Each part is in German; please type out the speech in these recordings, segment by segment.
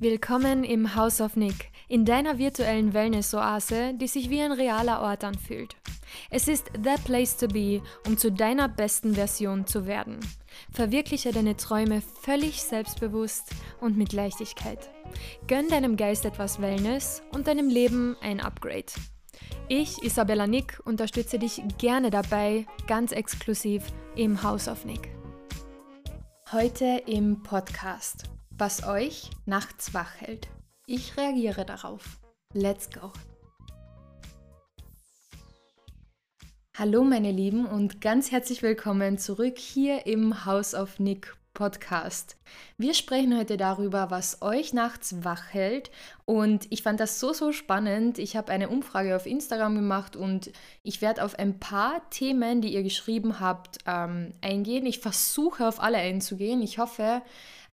Willkommen im House of Nick, in deiner virtuellen Wellness-Oase, die sich wie ein realer Ort anfühlt. Es ist the place to be, um zu deiner besten Version zu werden. Verwirkliche deine Träume völlig selbstbewusst und mit Leichtigkeit. Gönn deinem Geist etwas Wellness und deinem Leben ein Upgrade. Ich, Isabella Nick, unterstütze dich gerne dabei, ganz exklusiv im House of Nick. Heute im Podcast was euch nachts wach hält. Ich reagiere darauf. Let's go! Hallo meine Lieben und ganz herzlich willkommen zurück hier im House of Nick Podcast. Wir sprechen heute darüber, was euch nachts wach hält und ich fand das so, so spannend. Ich habe eine Umfrage auf Instagram gemacht und ich werde auf ein paar Themen, die ihr geschrieben habt, ähm, eingehen. Ich versuche auf alle einzugehen. Ich hoffe,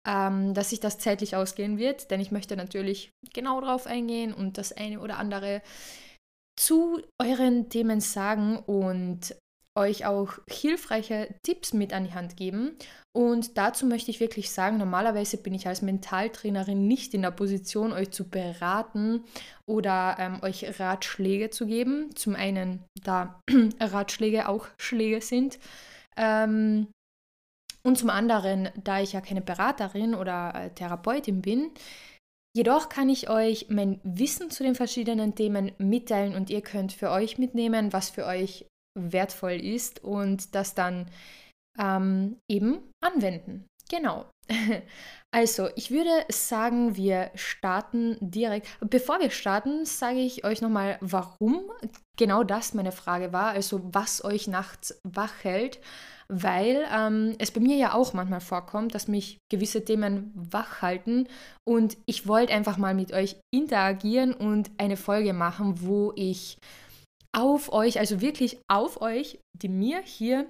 ähm, dass sich das zeitlich ausgehen wird, denn ich möchte natürlich genau darauf eingehen und das eine oder andere zu euren Themen sagen und euch auch hilfreiche Tipps mit an die Hand geben. Und dazu möchte ich wirklich sagen, normalerweise bin ich als Mentaltrainerin nicht in der Position, euch zu beraten oder ähm, euch Ratschläge zu geben. Zum einen, da Ratschläge auch Schläge sind. Ähm, und zum anderen, da ich ja keine Beraterin oder äh, Therapeutin bin, jedoch kann ich euch mein Wissen zu den verschiedenen Themen mitteilen und ihr könnt für euch mitnehmen, was für euch wertvoll ist und das dann ähm, eben anwenden. Genau. Also, ich würde sagen, wir starten direkt. Bevor wir starten, sage ich euch nochmal, warum genau das meine Frage war. Also, was euch nachts wach hält weil ähm, es bei mir ja auch manchmal vorkommt, dass mich gewisse Themen wach halten und ich wollte einfach mal mit euch interagieren und eine Folge machen, wo ich auf euch, also wirklich auf euch, die mir hier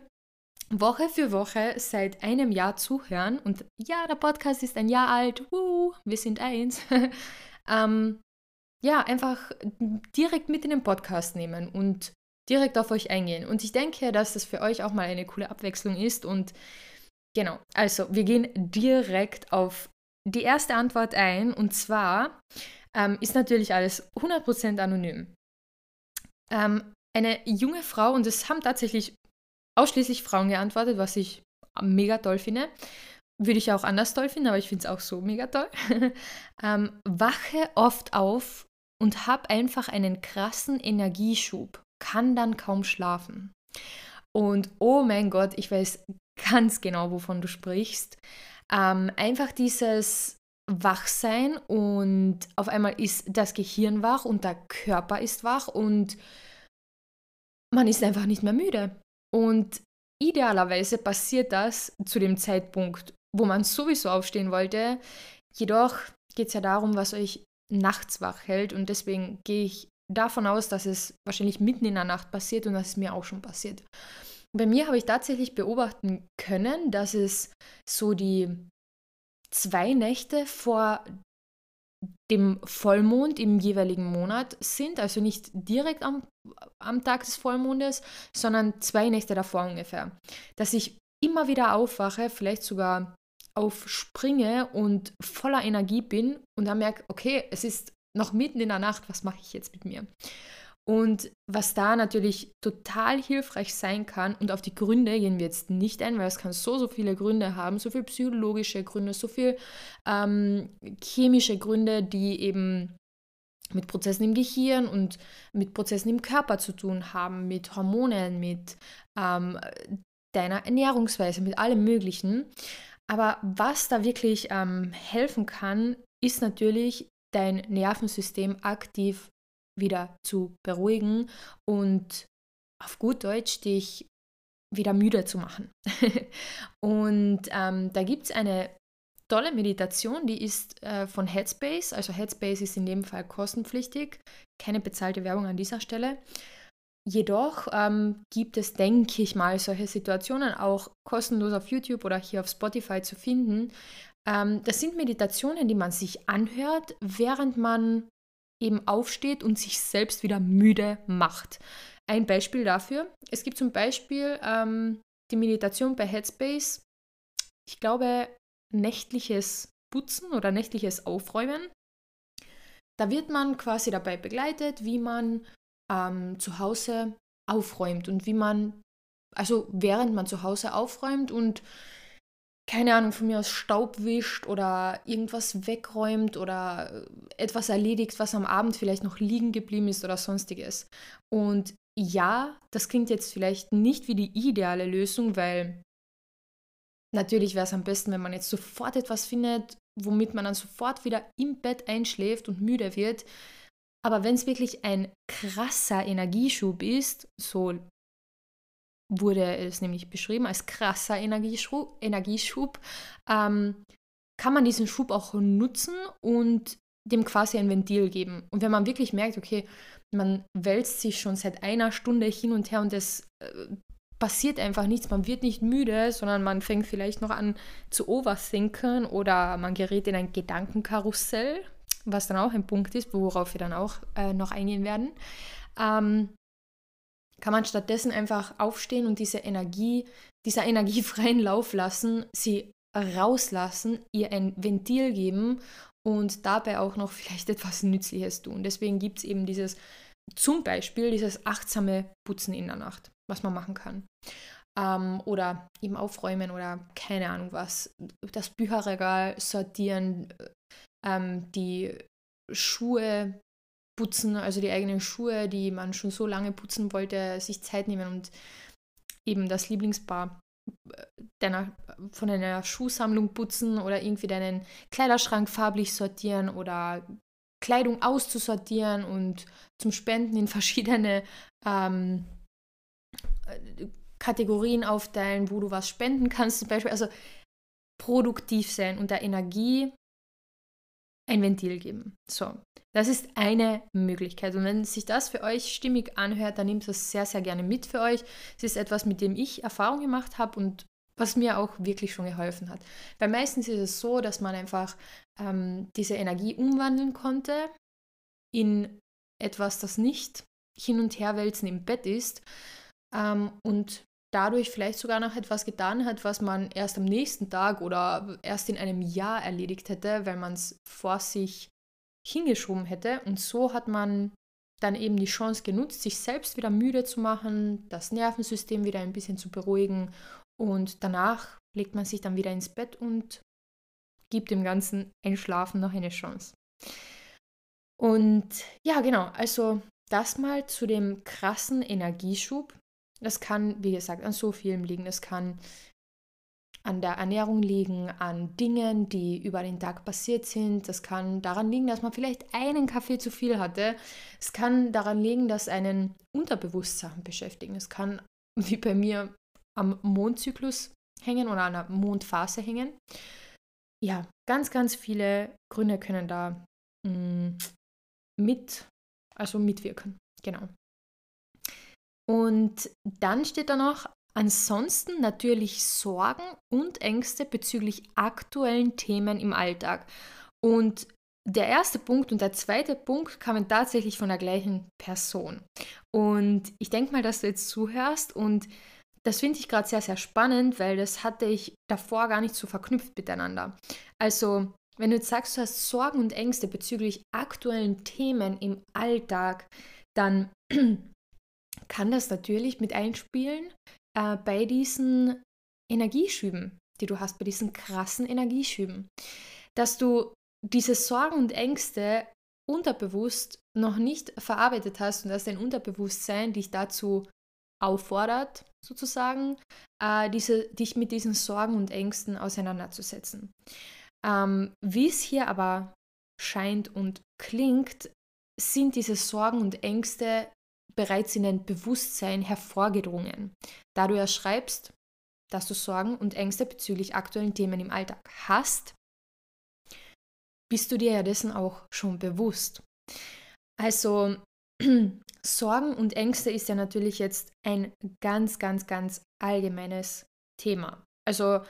Woche für Woche seit einem Jahr zuhören und ja, der Podcast ist ein Jahr alt, uh, wir sind eins, ähm, ja, einfach direkt mit in den Podcast nehmen und direkt auf euch eingehen. Und ich denke, dass das für euch auch mal eine coole Abwechslung ist. Und genau, also wir gehen direkt auf die erste Antwort ein. Und zwar ähm, ist natürlich alles 100% anonym. Ähm, eine junge Frau, und es haben tatsächlich ausschließlich Frauen geantwortet, was ich mega toll finde. Würde ich auch anders toll finden, aber ich finde es auch so mega toll. ähm, wache oft auf und habe einfach einen krassen Energieschub kann dann kaum schlafen. Und oh mein Gott, ich weiß ganz genau, wovon du sprichst. Ähm, einfach dieses Wachsein und auf einmal ist das Gehirn wach und der Körper ist wach und man ist einfach nicht mehr müde. Und idealerweise passiert das zu dem Zeitpunkt, wo man sowieso aufstehen wollte. Jedoch geht es ja darum, was euch nachts wach hält und deswegen gehe ich davon aus, dass es wahrscheinlich mitten in der Nacht passiert und das ist mir auch schon passiert. Bei mir habe ich tatsächlich beobachten können, dass es so die zwei Nächte vor dem Vollmond im jeweiligen Monat sind, also nicht direkt am, am Tag des Vollmondes, sondern zwei Nächte davor ungefähr. Dass ich immer wieder aufwache, vielleicht sogar aufspringe und voller Energie bin und dann merke, okay, es ist noch mitten in der Nacht, was mache ich jetzt mit mir? Und was da natürlich total hilfreich sein kann, und auf die Gründe gehen wir jetzt nicht ein, weil es kann so, so viele Gründe haben, so viele psychologische Gründe, so viele ähm, chemische Gründe, die eben mit Prozessen im Gehirn und mit Prozessen im Körper zu tun haben, mit Hormonen, mit ähm, deiner Ernährungsweise, mit allem Möglichen. Aber was da wirklich ähm, helfen kann, ist natürlich dein Nervensystem aktiv wieder zu beruhigen und auf gut Deutsch dich wieder müde zu machen. und ähm, da gibt es eine tolle Meditation, die ist äh, von Headspace. Also Headspace ist in dem Fall kostenpflichtig, keine bezahlte Werbung an dieser Stelle. Jedoch ähm, gibt es, denke ich mal, solche Situationen auch kostenlos auf YouTube oder hier auf Spotify zu finden, ähm, das sind Meditationen, die man sich anhört, während man eben aufsteht und sich selbst wieder müde macht. Ein Beispiel dafür, es gibt zum Beispiel ähm, die Meditation bei Headspace, ich glaube, nächtliches Putzen oder nächtliches Aufräumen. Da wird man quasi dabei begleitet, wie man ähm, zu Hause aufräumt und wie man, also während man zu Hause aufräumt und keine Ahnung, von mir aus Staub wischt oder irgendwas wegräumt oder etwas erledigt, was am Abend vielleicht noch liegen geblieben ist oder sonstiges. Und ja, das klingt jetzt vielleicht nicht wie die ideale Lösung, weil natürlich wäre es am besten, wenn man jetzt sofort etwas findet, womit man dann sofort wieder im Bett einschläft und müde wird. Aber wenn es wirklich ein krasser Energieschub ist, so wurde es nämlich beschrieben als krasser Energieschub, Energieschub ähm, kann man diesen Schub auch nutzen und dem quasi ein Ventil geben. Und wenn man wirklich merkt, okay, man wälzt sich schon seit einer Stunde hin und her und es äh, passiert einfach nichts, man wird nicht müde, sondern man fängt vielleicht noch an zu overthinken oder man gerät in ein Gedankenkarussell, was dann auch ein Punkt ist, worauf wir dann auch äh, noch eingehen werden. Ähm, kann man stattdessen einfach aufstehen und diese Energie, dieser energiefreien Lauf lassen, sie rauslassen, ihr ein Ventil geben und dabei auch noch vielleicht etwas Nützliches tun. Deswegen gibt es eben dieses, zum Beispiel dieses achtsame Putzen in der Nacht, was man machen kann. Ähm, oder eben aufräumen oder keine Ahnung was. Das Bücherregal sortieren, ähm, die Schuhe putzen, also die eigenen Schuhe, die man schon so lange putzen wollte, sich Zeit nehmen und eben das Lieblingspaar äh, deiner, von einer Schuhsammlung putzen oder irgendwie deinen Kleiderschrank farblich sortieren oder Kleidung auszusortieren und zum Spenden in verschiedene ähm, äh, Kategorien aufteilen, wo du was spenden kannst, zum Beispiel. Also produktiv sein und der Energie ein Ventil geben. So, das ist eine Möglichkeit. Und wenn sich das für euch stimmig anhört, dann nehmt das sehr, sehr gerne mit für euch. Es ist etwas, mit dem ich Erfahrung gemacht habe und was mir auch wirklich schon geholfen hat. Weil meistens ist es so, dass man einfach ähm, diese Energie umwandeln konnte in etwas, das nicht hin und her wälzen im Bett ist ähm, und dadurch vielleicht sogar noch etwas getan hat, was man erst am nächsten Tag oder erst in einem Jahr erledigt hätte, weil man es vor sich hingeschoben hätte. Und so hat man dann eben die Chance genutzt, sich selbst wieder müde zu machen, das Nervensystem wieder ein bisschen zu beruhigen und danach legt man sich dann wieder ins Bett und gibt dem ganzen Einschlafen noch eine Chance. Und ja, genau, also das mal zu dem krassen Energieschub. Das kann, wie gesagt, an so vielem liegen. Es kann an der Ernährung liegen, an Dingen, die über den Tag passiert sind. Das kann daran liegen, dass man vielleicht einen Kaffee zu viel hatte. Es kann daran liegen, dass einen Unterbewusstsein beschäftigen. Es kann, wie bei mir, am Mondzyklus hängen oder an der Mondphase hängen. Ja, ganz, ganz viele Gründe können da mh, mm, mit, also mitwirken. Genau. Und dann steht da noch, ansonsten natürlich Sorgen und Ängste bezüglich aktuellen Themen im Alltag. Und der erste Punkt und der zweite Punkt kamen tatsächlich von der gleichen Person. Und ich denke mal, dass du jetzt zuhörst und das finde ich gerade sehr, sehr spannend, weil das hatte ich davor gar nicht so verknüpft miteinander. Also, wenn du jetzt sagst, du hast Sorgen und Ängste bezüglich aktuellen Themen im Alltag, dann kann das natürlich mit einspielen äh, bei diesen Energieschüben, die du hast, bei diesen krassen Energieschüben. Dass du diese Sorgen und Ängste unterbewusst noch nicht verarbeitet hast und dass dein Unterbewusstsein dich dazu auffordert, sozusagen, äh, diese, dich mit diesen Sorgen und Ängsten auseinanderzusetzen. Ähm, wie es hier aber scheint und klingt, sind diese Sorgen und Ängste bereits in dein Bewusstsein hervorgedrungen, da du ja schreibst, dass du Sorgen und Ängste bezüglich aktuellen Themen im Alltag hast, bist du dir ja dessen auch schon bewusst. Also Sorgen und Ängste ist ja natürlich jetzt ein ganz, ganz, ganz allgemeines Thema. Also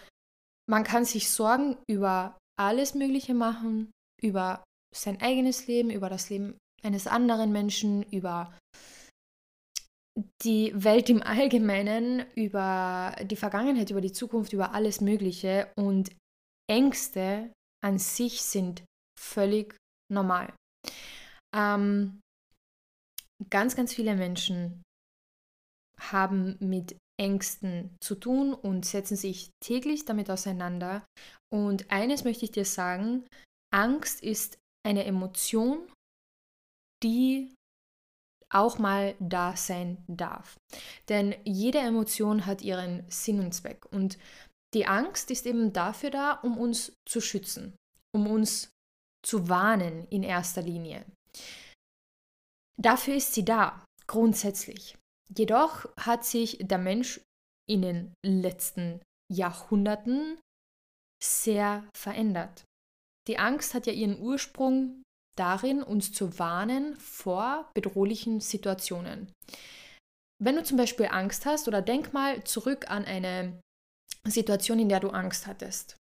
man kann sich Sorgen über alles Mögliche machen, über sein eigenes Leben, über das Leben eines anderen Menschen, über die Welt im Allgemeinen, über die Vergangenheit, über die Zukunft, über alles Mögliche. Und Ängste an sich sind völlig normal. Ähm, ganz, ganz viele Menschen haben mit Ängsten zu tun und setzen sich täglich damit auseinander. Und eines möchte ich dir sagen, Angst ist eine Emotion, die auch mal da sein darf. Denn jede Emotion hat ihren Sinn und Zweck. Und die Angst ist eben dafür da, um uns zu schützen, um uns zu warnen in erster Linie. Dafür ist sie da, grundsätzlich. Jedoch hat sich der Mensch in den letzten Jahrhunderten sehr verändert. Die Angst hat ja ihren Ursprung darin, uns zu warnen vor bedrohlichen Situationen. Wenn du zum Beispiel Angst hast oder denk mal zurück an eine Situation, in der du Angst hattest.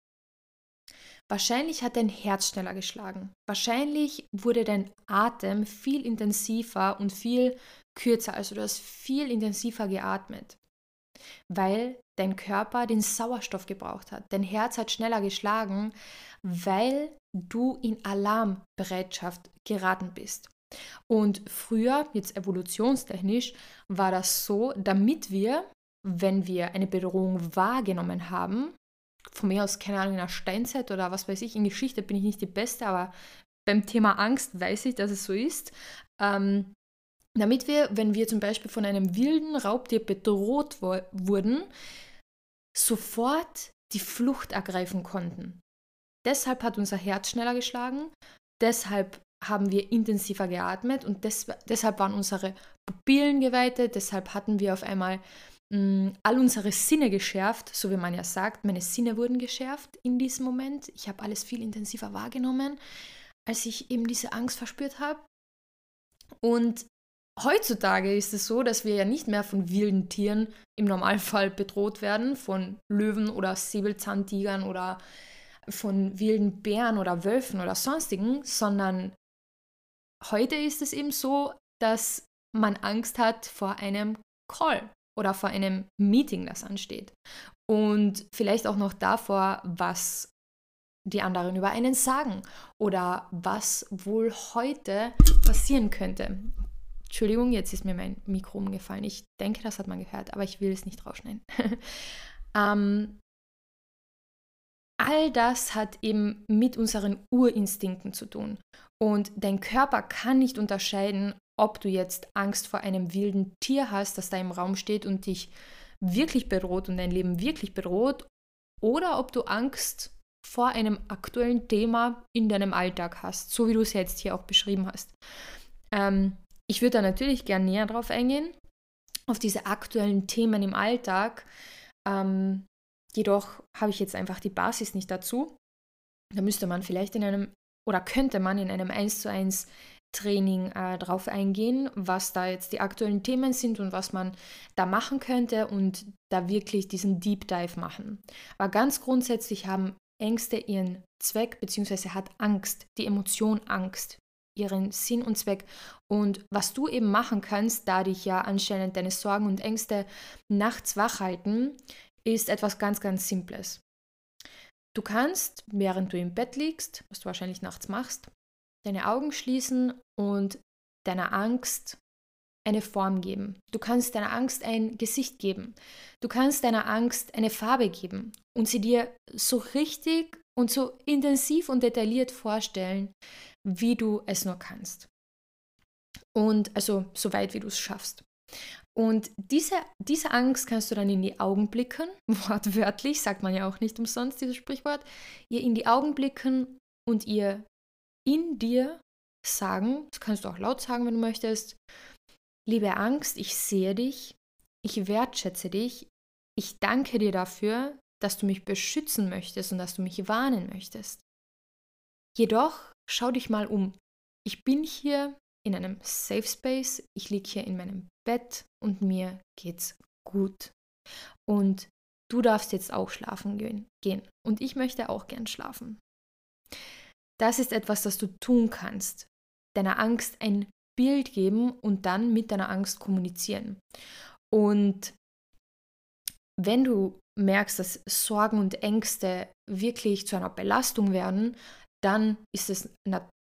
Wahrscheinlich hat dein Herz schneller geschlagen. Wahrscheinlich wurde dein Atem viel intensiver und viel kürzer. Also du hast viel intensiver geatmet, weil dein Körper den Sauerstoff gebraucht hat. Dein Herz hat schneller geschlagen, weil du in Alarmbereitschaft geraten bist. Und früher, jetzt evolutionstechnisch, war das so, damit wir, wenn wir eine Bedrohung wahrgenommen haben, von mir aus, keine Ahnung, in der Steinzeit oder was weiß ich, in Geschichte bin ich nicht die Beste, aber beim Thema Angst weiß ich, dass es so ist. Ähm, damit wir, wenn wir zum Beispiel von einem wilden Raubtier bedroht wurden, sofort die Flucht ergreifen konnten. Deshalb hat unser Herz schneller geschlagen, deshalb haben wir intensiver geatmet und des deshalb waren unsere Pupillen geweitet, deshalb hatten wir auf einmal mh, mm, all unsere Sinne geschärft, so wie man ja sagt, meine Sinne wurden geschärft in diesem Moment. Ich habe alles viel intensiver wahrgenommen, als ich eben diese Angst verspürt habe. Und heutzutage ist es so, dass wir ja nicht mehr von wilden Tieren im Normalfall bedroht werden, von Löwen oder Säbelzahntigern oder von wilden Bären oder Wölfen oder sonstigen, sondern heute ist es eben so, dass man Angst hat vor einem Call oder vor einem Meeting, das ansteht. Und vielleicht auch noch davor, was die anderen über einen sagen oder was wohl heute passieren könnte. Entschuldigung, jetzt ist mir mein Mikro umgefallen. Ich denke, das hat man gehört, aber ich will es nicht rausschneiden. ähm, all das hat eben mit unseren Urinstinkten zu tun. Und dein Körper kann nicht unterscheiden, ob du jetzt Angst vor einem wilden Tier hast, das da im Raum steht und dich wirklich bedroht und dein Leben wirklich bedroht, oder ob du Angst vor einem aktuellen Thema in deinem Alltag hast, so wie du es jetzt hier auch beschrieben hast. Ähm, ich würde da natürlich gerne näher drauf eingehen, auf diese aktuellen Themen im Alltag. Ähm, Jedoch habe ich jetzt einfach die Basis nicht dazu. Da müsste man vielleicht in einem oder könnte man in einem 1 zu 1 Training äh, drauf eingehen, was da jetzt die aktuellen Themen sind und was man da machen könnte und da wirklich diesen Deep Dive machen. Aber ganz grundsätzlich haben Ängste ihren Zweck, beziehungsweise hat Angst, die Emotion Angst, ihren Sinn und Zweck. Und was du eben machen kannst, da dich ja anscheinend deine Sorgen und Ängste nachts wach halten, ist etwas ganz, ganz Simples. Du kannst, während du im Bett liegst, was du wahrscheinlich nachts machst, deine Augen schließen und deiner Angst eine Form geben. Du kannst deiner Angst ein Gesicht geben. Du kannst deiner Angst eine Farbe geben und sie dir so richtig und so intensiv und detailliert vorstellen, wie du es nur kannst. Und also so weit, wie du es schaffst. Und diese, diese Angst kannst du dann in die Augen blicken, wortwörtlich, sagt man ja auch nicht umsonst, dieses Sprichwort, ihr in die Augen blicken und ihr in dir sagen, das kannst du auch laut sagen, wenn du möchtest, liebe Angst, ich sehe dich, ich wertschätze dich, ich danke dir dafür, dass du mich beschützen möchtest und dass du mich warnen möchtest. Jedoch schau dich mal um. Ich bin hier in einem Safe Space, ich liege hier in meinem Bett und mir geht's gut. Und du darfst jetzt auch schlafen gehen. Und ich möchte auch gern schlafen. Das ist etwas, das du tun kannst. Deiner Angst ein Bild geben und dann mit deiner Angst kommunizieren. Und wenn du merkst, dass Sorgen und Ängste wirklich zu einer Belastung werden, dann ist es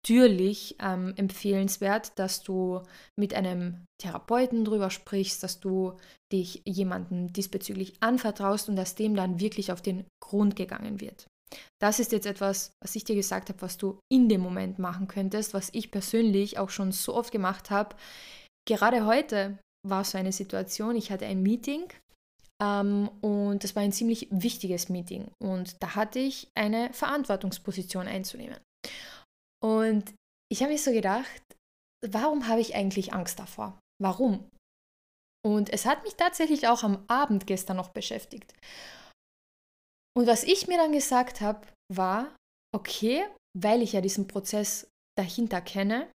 natürlich ähm, empfehlenswert, dass du mit einem Therapeuten drüber sprichst, dass du dich jemandem diesbezüglich anvertraust und dass dem dann wirklich auf den Grund gegangen wird. Das ist jetzt etwas, was ich dir gesagt habe, was du in dem Moment machen könntest, was ich persönlich auch schon so oft gemacht habe. Gerade heute war so eine Situation, ich hatte ein Meeting ähm, und das war ein ziemlich wichtiges Meeting und da hatte ich eine Verantwortungsposition einzunehmen. Und ich habe mich so gedacht, warum habe ich eigentlich Angst davor? Warum? Und es hat mich tatsächlich auch am Abend gestern noch beschäftigt. Und was ich mir dann gesagt habe, war, okay, weil ich ja diesen Prozess dahinter kenne,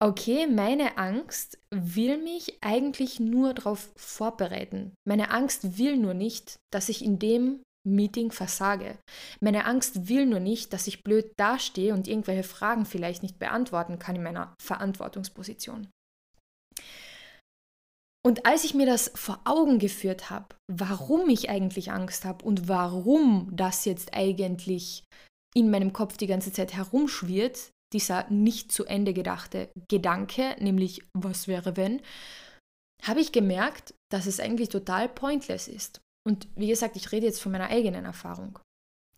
okay, meine Angst will mich eigentlich nur darauf vorbereiten. Meine Angst will nur nicht, dass ich in dem Meeting versage. Meine Angst will nur nicht, dass ich blöd dastehe und irgendwelche Fragen vielleicht nicht beantworten kann in meiner Verantwortungsposition. Und als ich mir das vor Augen geführt habe, warum ich eigentlich Angst habe und warum das jetzt eigentlich in meinem Kopf die ganze Zeit herumschwirrt, dieser nicht zu Ende gedachte Gedanke, nämlich was wäre wenn, habe ich gemerkt, dass es eigentlich total pointless ist. Und wie gesagt, ich rede jetzt von meiner eigenen Erfahrung.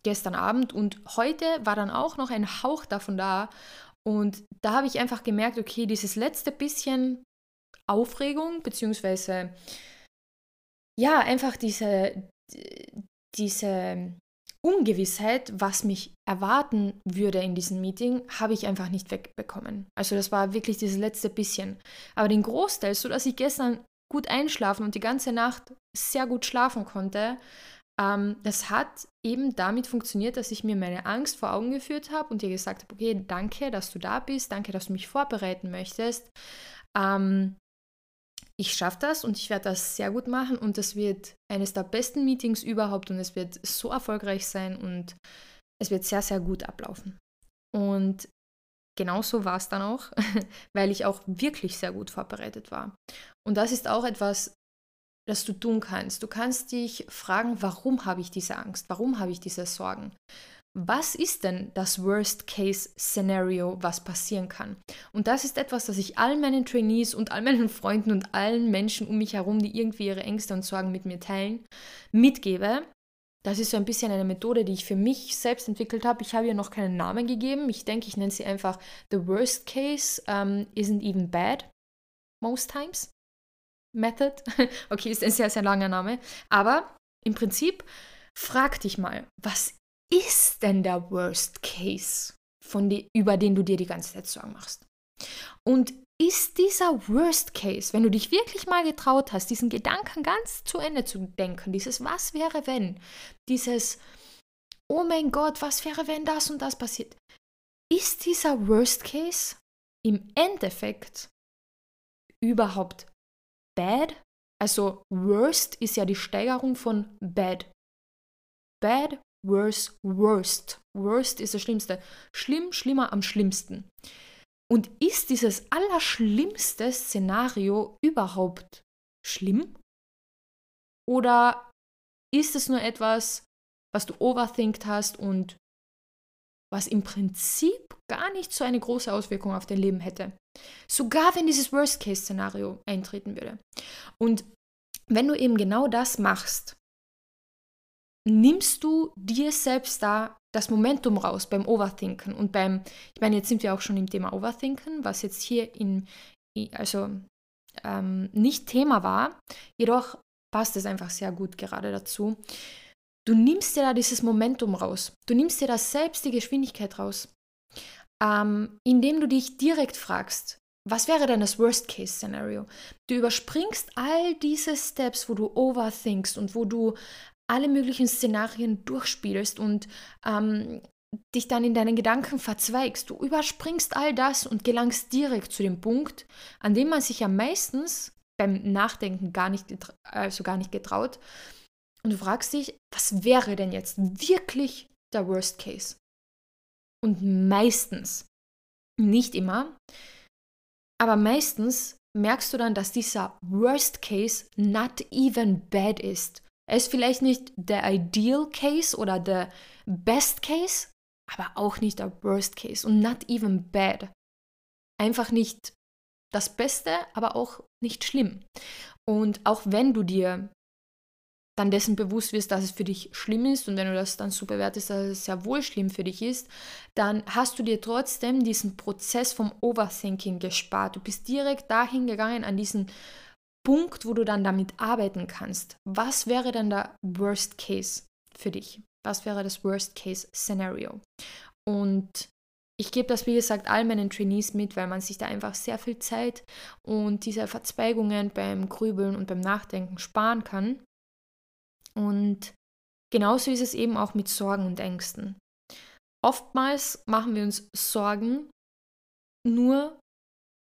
Gestern Abend und heute war dann auch noch ein Hauch davon da. Und da habe ich einfach gemerkt, okay, dieses letzte bisschen Aufregung, beziehungsweise ja, einfach diese, diese Ungewissheit, was mich erwarten würde in diesem Meeting, habe ich einfach nicht wegbekommen. Also das war wirklich dieses letzte bisschen. Aber den Großteil, so dass ich gestern gut einschlafen und die ganze Nacht sehr gut schlafen konnte, ähm, das hat eben damit funktioniert, dass ich mir meine Angst vor Augen geführt habe und dir gesagt habe, okay, danke, dass du da bist, danke, dass du mich vorbereiten möchtest. Ähm, ich schaffe das und ich werde das sehr gut machen und das wird eines der besten Meetings überhaupt und es wird so erfolgreich sein und es wird sehr, sehr gut ablaufen. Und genauso war es dann auch, weil ich auch wirklich sehr gut vorbereitet war. Und das ist auch etwas, das du tun kannst. Du kannst dich fragen, warum habe ich diese Angst? Warum habe ich diese Sorgen? was ist denn das Worst-Case-Szenario, was passieren kann? Und das ist etwas, das ich allen meinen Trainees und all meinen Freunden und allen Menschen um mich herum, die irgendwie ihre Ängste und Sorgen mit mir teilen, mitgebe. Das ist so ein bisschen eine Methode, die ich für mich selbst entwickelt habe. Ich habe ihr noch keinen Namen gegeben. Ich denke, ich nenne sie einfach The Worst Case um, Isn't Even Bad. Most times. Method. okay, ist ein sehr, sehr langer Name. Aber im Prinzip frag dich mal, was ist denn der Worst Case, von die, über den du dir die ganze Zeit Sorgen machst? Und ist dieser Worst Case, wenn du dich wirklich mal getraut hast, diesen Gedanken ganz zu Ende zu denken, dieses Was wäre wenn, dieses Oh mein Gott, was wäre wenn das und das passiert, ist dieser Worst Case im Endeffekt überhaupt bad? Also worst ist ja die Steigerung von bad. Bad worse, worst. Worst ist das Schlimmste. Schlimm, schlimmer am schlimmsten. Und ist dieses allerschlimmste Szenario überhaupt schlimm? Oder ist es nur etwas, was du overthinkt hast und was im Prinzip gar nicht so eine große Auswirkung auf dein Leben hätte? Sogar wenn dieses Worst-Case-Szenario eintreten würde. Und wenn du eben genau das machst, nimmst du dir selbst da das Momentum raus beim Overthinken und beim, ich meine, jetzt sind wir auch schon im Thema Overthinken, was jetzt hier in, also ähm, nicht Thema war, jedoch passt es einfach sehr gut gerade dazu. Du nimmst dir da dieses Momentum raus. Du nimmst dir da selbst die Geschwindigkeit raus, ähm, indem du dich direkt fragst, was wäre denn das Worst-Case-Szenario? Du überspringst all diese Steps, wo du overthinkst und wo du alle möglichen Szenarien durchspielst und ähm, dich dann in deinen Gedanken verzweigst. Du überspringst all das und gelangst direkt zu dem Punkt, an dem man sich ja meistens beim Nachdenken gar nicht, also gar nicht getraut. Und du fragst dich, was wäre denn jetzt wirklich der Worst Case? Und meistens, nicht immer, aber meistens merkst du dann, dass dieser Worst Case not even bad ist. Er ist vielleicht nicht der Ideal Case oder der Best Case, aber auch nicht der Worst Case und not even bad. Einfach nicht das Beste, aber auch nicht schlimm. Und auch wenn du dir dann dessen bewusst wirst, dass es für dich schlimm ist und wenn du das dann so bewertest, dass es sehr wohl schlimm für dich ist, dann hast du dir trotzdem diesen Prozess vom Overthinking gespart. Du bist direkt dahin gegangen an diesen Punkt, wo du dann damit arbeiten kannst. Was wäre dann der Worst Case für dich? Was wäre das Worst Case Szenario? Und ich gebe das, wie gesagt, all meinen Trainees mit, weil man sich da einfach sehr viel Zeit und diese Verzweigungen beim Grübeln und beim Nachdenken sparen kann. Und genauso ist es eben auch mit Sorgen und Ängsten. Oftmals machen wir uns Sorgen nur,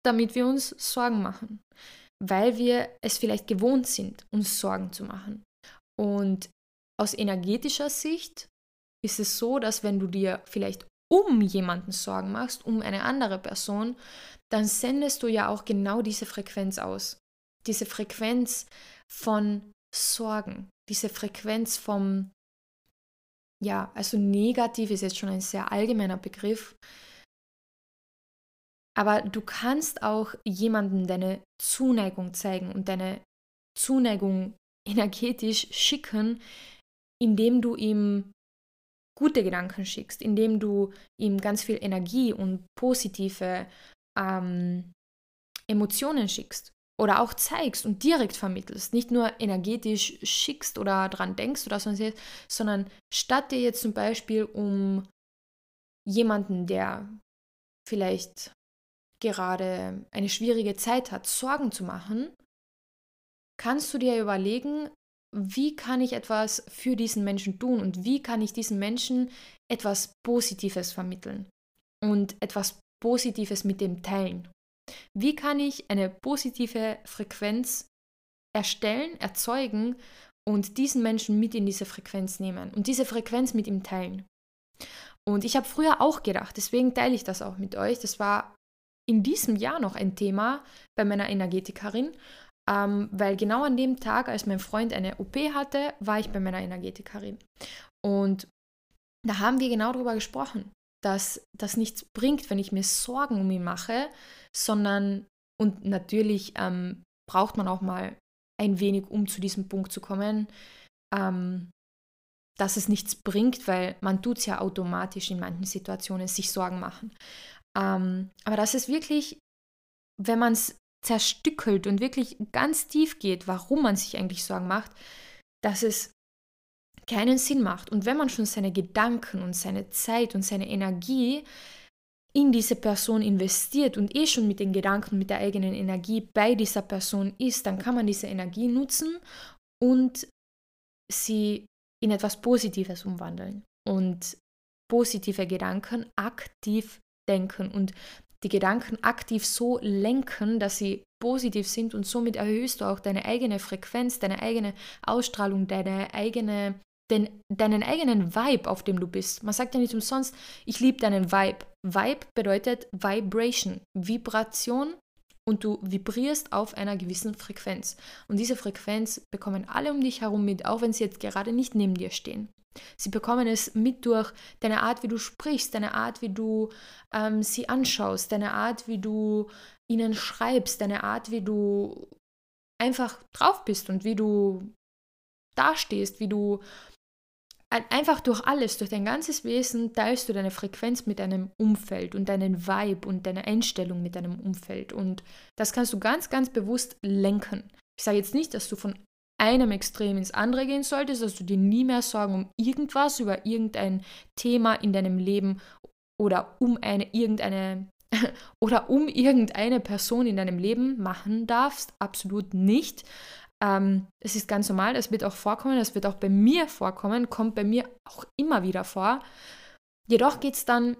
damit wir uns Sorgen machen weil wir es vielleicht gewohnt sind, uns Sorgen zu machen. Und aus energetischer Sicht ist es so, dass wenn du dir vielleicht um jemanden Sorgen machst, um eine andere Person, dann sendest du ja auch genau diese Frequenz aus. Diese Frequenz von Sorgen, diese Frequenz vom, ja, also negativ ist jetzt schon ein sehr allgemeiner Begriff, aber du kannst auch jemandem deine Zuneigung zeigen und deine Zuneigung energetisch schicken, indem du ihm gute Gedanken schickst, indem du ihm ganz viel Energie und positive ähm, Emotionen schickst oder auch zeigst und direkt vermittelst, nicht nur energetisch schickst oder dran denkst oder sonst, sondern statt dir jetzt zum Beispiel um jemanden, der vielleicht gerade eine schwierige Zeit hat, Sorgen zu machen, kannst du dir überlegen, wie kann ich etwas für diesen Menschen tun und wie kann ich diesen Menschen etwas Positives vermitteln und etwas Positives mit dem teilen. Wie kann ich eine positive Frequenz erstellen, erzeugen und diesen Menschen mit in diese Frequenz nehmen und diese Frequenz mit ihm teilen. Und ich habe früher auch gedacht, deswegen teile ich das auch mit euch. Das war in diesem Jahr noch ein Thema bei meiner Energetikerin, ähm, weil genau an dem Tag, als mein Freund eine OP hatte, war ich bei meiner Energetikerin. Und da haben wir genau darüber gesprochen, dass das nichts bringt, wenn ich mir Sorgen um ihn mache, sondern, und natürlich ähm, braucht man auch mal ein wenig, um zu diesem Punkt zu kommen, ähm, dass es nichts bringt, weil man tut es ja automatisch in manchen Situationen, sich Sorgen machen. Ähm, aber das ist wirklich, wenn man es zerstückelt und wirklich ganz tief geht, warum man sich eigentlich Sorgen macht, dass es keinen Sinn macht. Und wenn man schon seine Gedanken und seine Zeit und seine Energie in diese Person investiert und eh schon mit den Gedanken, mit der eigenen Energie bei dieser Person ist, dann kann man diese Energie nutzen und sie in etwas Positives umwandeln und positive Gedanken aktiv denken und die Gedanken aktiv so lenken, dass sie positiv sind und somit erhöhst du auch deine eigene Frequenz, deine eigene Ausstrahlung, deine eigene, den, deinen eigenen Vibe, auf dem du bist. Man sagt ja nicht umsonst, ich liebe deinen Vibe. Vibe bedeutet Vibration, Vibration und du vibrierst auf einer gewissen Frequenz. Und diese Frequenz bekommen alle um dich herum mit, auch wenn sie jetzt gerade nicht neben dir stehen. Sie bekommen es mit durch deine Art, wie du sprichst, deine Art, wie du ähm, sie anschaust, deine Art, wie du ihnen schreibst, deine Art, wie du einfach drauf bist und wie du dastehst, wie du einfach durch alles, durch dein ganzes Wesen teilst du deine Frequenz mit deinem Umfeld und deinen Vibe und deine Einstellung mit deinem Umfeld. Und das kannst du ganz, ganz bewusst lenken. Ich sage jetzt nicht, dass du von einem Extrem ins andere gehen solltest, dass du dir nie mehr Sorgen um irgendwas, über irgendein Thema in deinem Leben oder um eine irgendeine oder um irgendeine Person in deinem Leben machen darfst. Absolut nicht. Ähm, es ist ganz normal, es wird auch vorkommen, es wird auch bei mir vorkommen, kommt bei mir auch immer wieder vor. Jedoch geht es dann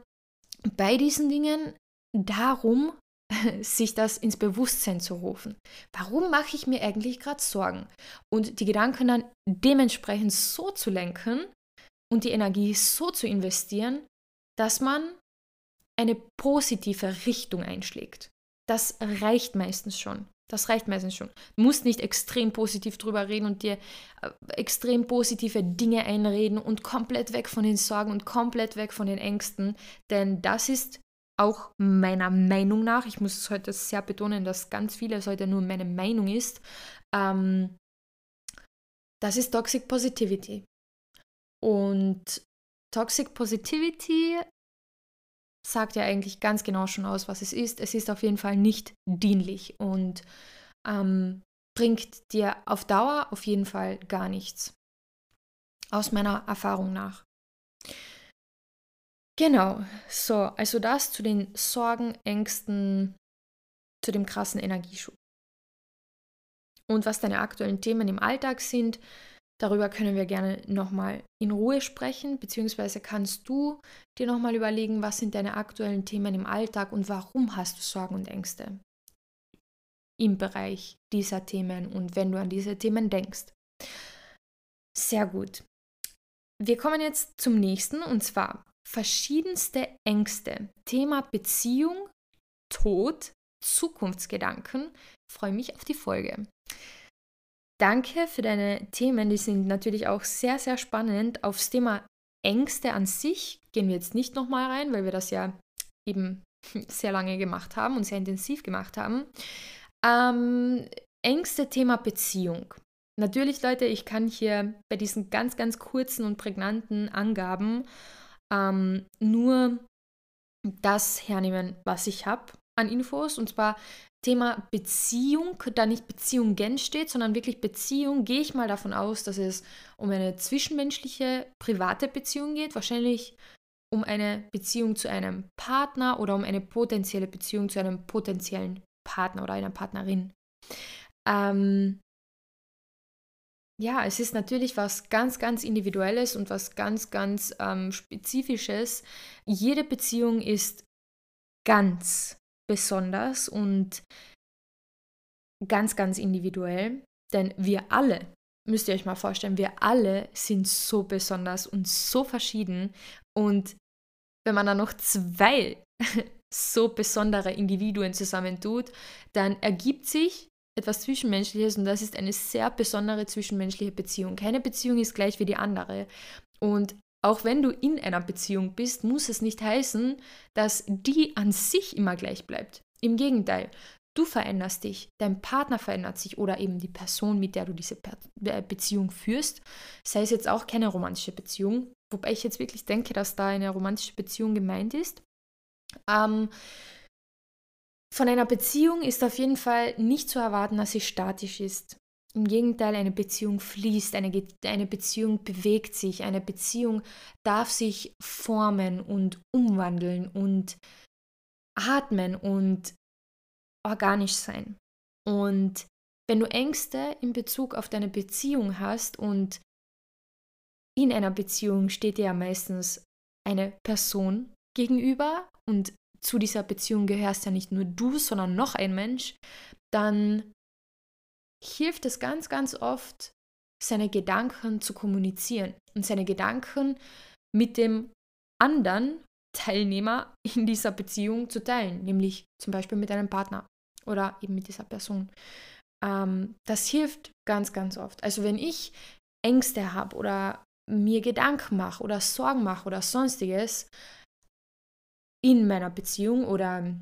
bei diesen Dingen darum, sich das ins Bewusstsein zu rufen. Warum mache ich mir eigentlich gerade Sorgen? Und die Gedanken dann dementsprechend so zu lenken und die Energie so zu investieren, dass man eine positive Richtung einschlägt. Das reicht meistens schon. Das reicht meistens schon. Du musst nicht extrem positiv drüber reden und dir äh, extrem positive Dinge einreden und komplett weg von den Sorgen und komplett weg von den Ängsten, denn das ist auch meiner Meinung nach, ich muss es heute sehr betonen, dass ganz vieles heute nur meine Meinung ist, ähm, das ist Toxic Positivity. Und Toxic Positivity sagt ja eigentlich ganz genau schon aus, was es ist. Es ist auf jeden Fall nicht dienlich und ähm, bringt dir auf Dauer auf jeden Fall gar nichts. Aus meiner Erfahrung nach. Genau, so, also das zu den Sorgen, Ängsten, zu dem krassen Energieschub. Und was deine aktuellen Themen im Alltag sind, darüber können wir gerne nochmal in Ruhe sprechen, beziehungsweise kannst du dir nochmal überlegen, was sind deine aktuellen Themen im Alltag und warum hast du Sorgen und Ängste im Bereich dieser Themen und wenn du an diese Themen denkst. Sehr gut. Wir kommen jetzt zum nächsten und zwar verschiedenste Ängste. Thema Beziehung, Tod, Zukunftsgedanken. Ich freue mich auf die Folge. Danke für deine Themen, die sind natürlich auch sehr, sehr spannend. Aufs Thema Ängste an sich gehen wir jetzt nicht nochmal rein, weil wir das ja eben sehr lange gemacht haben und sehr intensiv gemacht haben. Ähm, Ängste Thema Beziehung. Natürlich, Leute, ich kann hier bei diesen ganz, ganz kurzen und prägnanten Angaben ähm, nur das hernehmen, was ich habe an Infos. Und zwar Thema Beziehung, da nicht Beziehung gen steht, sondern wirklich Beziehung, gehe ich mal davon aus, dass es um eine zwischenmenschliche, private Beziehung geht. Wahrscheinlich um eine Beziehung zu einem Partner oder um eine potenzielle Beziehung zu einem potenziellen Partner oder einer Partnerin. Ähm, ja, es ist natürlich was ganz, ganz Individuelles und was ganz, ganz ähm, Spezifisches. Jede Beziehung ist ganz besonders und ganz, ganz individuell. Denn wir alle, müsst ihr euch mal vorstellen, wir alle sind so besonders und so verschieden. Und wenn man dann noch zwei so besondere Individuen zusammentut, dann ergibt sich etwas Zwischenmenschliches und das ist eine sehr besondere zwischenmenschliche Beziehung. Keine Beziehung ist gleich wie die andere. Und auch wenn du in einer Beziehung bist, muss es nicht heißen, dass die an sich immer gleich bleibt. Im Gegenteil, du veränderst dich, dein Partner verändert sich oder eben die Person, mit der du diese äh, Beziehung führst, sei es jetzt auch keine romantische Beziehung, wobei ich jetzt wirklich denke, dass da eine romantische Beziehung gemeint ist. Ähm, von einer Beziehung ist auf jeden Fall nicht zu erwarten, dass sie statisch ist. Im Gegenteil, eine Beziehung fließt, eine, eine Beziehung bewegt sich, eine Beziehung darf sich formen und umwandeln und atmen und organisch sein. Und wenn du Ängste in Bezug auf deine Beziehung hast und in einer Beziehung steht dir ja meistens eine Person gegenüber und zu dieser Beziehung gehörst ja nicht nur du, sondern noch ein Mensch, dann hilft es ganz, ganz oft, seine Gedanken zu kommunizieren und seine Gedanken mit dem anderen Teilnehmer in dieser Beziehung zu teilen, nämlich zum Beispiel mit einem Partner oder eben mit dieser Person. Ähm, das hilft ganz, ganz oft. Also wenn ich Ängste habe oder mir Gedanken mache oder Sorgen mache oder sonstiges, in meiner Beziehung oder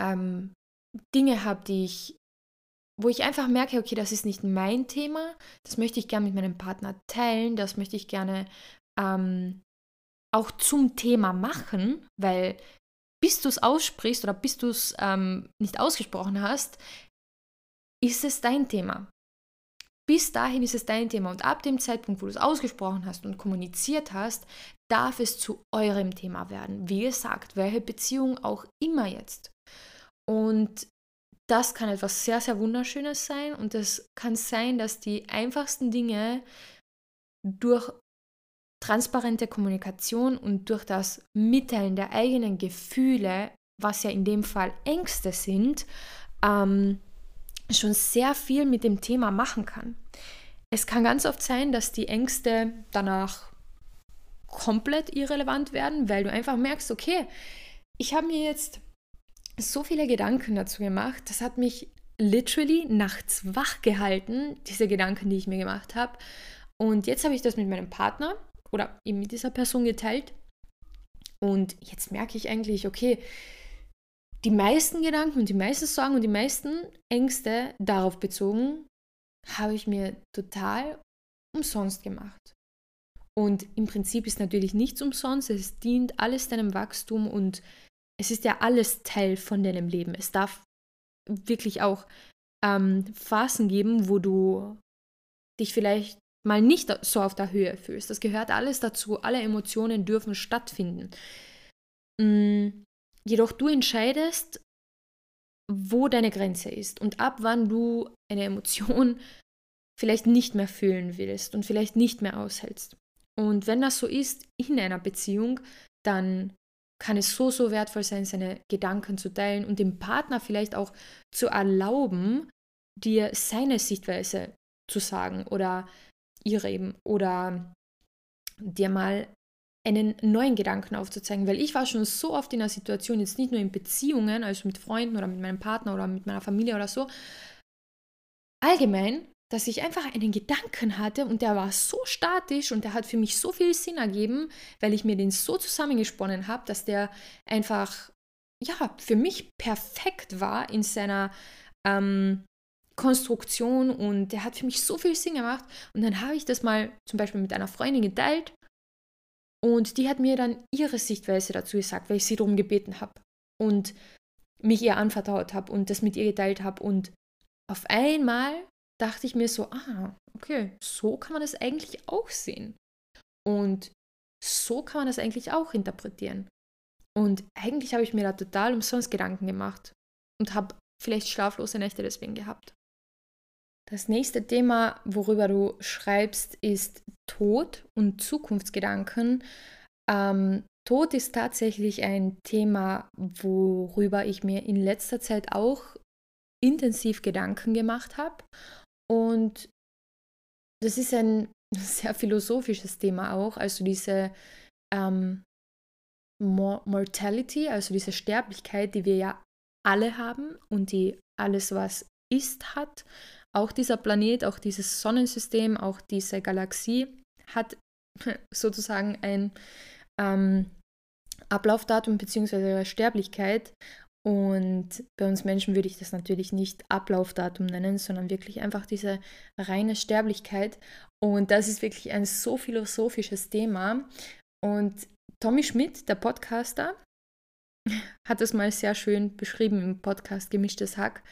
ähm, Dinge habe, die ich, wo ich einfach merke, okay, das ist nicht mein Thema, das möchte ich gerne mit meinem Partner teilen, das möchte ich gerne ähm, auch zum Thema machen, weil bis du es aussprichst oder bis du es ähm, nicht ausgesprochen hast, ist es dein Thema. Bis dahin ist es dein Thema und ab dem Zeitpunkt, wo du es ausgesprochen hast und kommuniziert hast, darf es zu eurem Thema werden. Wie gesagt, welche Beziehung auch immer jetzt. Und das kann etwas sehr, sehr Wunderschönes sein und es kann sein, dass die einfachsten Dinge durch transparente Kommunikation und durch das Mitteilen der eigenen Gefühle, was ja in dem Fall Ängste sind, ähm, schon sehr viel mit dem Thema machen kann. Es kann ganz oft sein, dass die Ängste danach komplett irrelevant werden, weil du einfach merkst, okay, ich habe mir jetzt so viele Gedanken dazu gemacht, das hat mich literally nachts wach gehalten, diese Gedanken, die ich mir gemacht habe. Und jetzt habe ich das mit meinem Partner oder eben mit dieser Person geteilt. Und jetzt merke ich eigentlich, okay, die meisten Gedanken und die meisten Sorgen und die meisten Ängste darauf bezogen, habe ich mir total umsonst gemacht. Und im Prinzip ist natürlich nichts umsonst, es dient alles deinem Wachstum und es ist ja alles Teil von deinem Leben. Es darf wirklich auch ähm, Phasen geben, wo du dich vielleicht mal nicht so auf der Höhe fühlst. Das gehört alles dazu. Alle Emotionen dürfen stattfinden. Mhm. Jedoch du entscheidest, wo deine Grenze ist und ab wann du eine Emotion vielleicht nicht mehr fühlen willst und vielleicht nicht mehr aushältst. Und wenn das so ist in einer Beziehung, dann kann es so, so wertvoll sein, seine Gedanken zu teilen und dem Partner vielleicht auch zu erlauben, dir seine Sichtweise zu sagen oder ihre eben oder dir mal einen neuen Gedanken aufzuzeigen, weil ich war schon so oft in einer Situation, jetzt nicht nur in Beziehungen, also mit Freunden oder mit meinem Partner oder mit meiner Familie oder so, allgemein, dass ich einfach einen Gedanken hatte und der war so statisch und der hat für mich so viel Sinn ergeben, weil ich mir den so zusammengesponnen habe, dass der einfach, ja, für mich perfekt war in seiner ähm, Konstruktion und der hat für mich so viel Sinn gemacht. Und dann habe ich das mal zum Beispiel mit einer Freundin geteilt und die hat mir dann ihre Sichtweise dazu gesagt, weil ich sie darum gebeten habe und mich ihr anvertraut habe und das mit ihr geteilt habe. Und auf einmal dachte ich mir so, ah, okay, so kann man das eigentlich auch sehen. Und so kann man das eigentlich auch interpretieren. Und eigentlich habe ich mir da total umsonst Gedanken gemacht und habe vielleicht schlaflose Nächte deswegen gehabt. Das nächste Thema, worüber du schreibst, ist Tod und Zukunftsgedanken. Ähm, Tod ist tatsächlich ein Thema, worüber ich mir in letzter Zeit auch intensiv Gedanken gemacht habe. Und das ist ein sehr philosophisches Thema auch, also diese ähm, Mortality, also diese Sterblichkeit, die wir ja alle haben und die alles, was ist, hat. Auch dieser Planet, auch dieses Sonnensystem, auch diese Galaxie hat sozusagen ein ähm, Ablaufdatum bzw. Sterblichkeit. Und bei uns Menschen würde ich das natürlich nicht Ablaufdatum nennen, sondern wirklich einfach diese reine Sterblichkeit. Und das ist wirklich ein so philosophisches Thema. Und Tommy Schmidt, der Podcaster, hat es mal sehr schön beschrieben im Podcast Gemischtes Hack.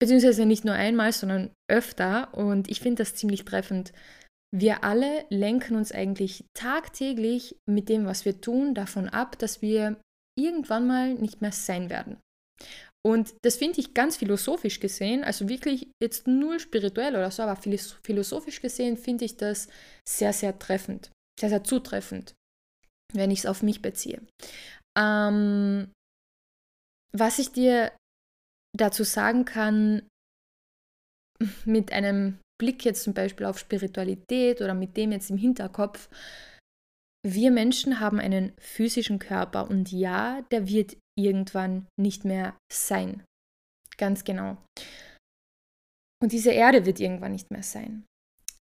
Beziehungsweise nicht nur einmal, sondern öfter. Und ich finde das ziemlich treffend. Wir alle lenken uns eigentlich tagtäglich mit dem, was wir tun, davon ab, dass wir irgendwann mal nicht mehr sein werden. Und das finde ich ganz philosophisch gesehen, also wirklich jetzt null spirituell oder so, aber philosophisch gesehen finde ich das sehr, sehr treffend, sehr, sehr zutreffend, wenn ich es auf mich beziehe. Ähm, was ich dir dazu sagen kann, mit einem Blick jetzt zum Beispiel auf Spiritualität oder mit dem jetzt im Hinterkopf, wir Menschen haben einen physischen Körper und ja, der wird irgendwann nicht mehr sein. Ganz genau. Und diese Erde wird irgendwann nicht mehr sein.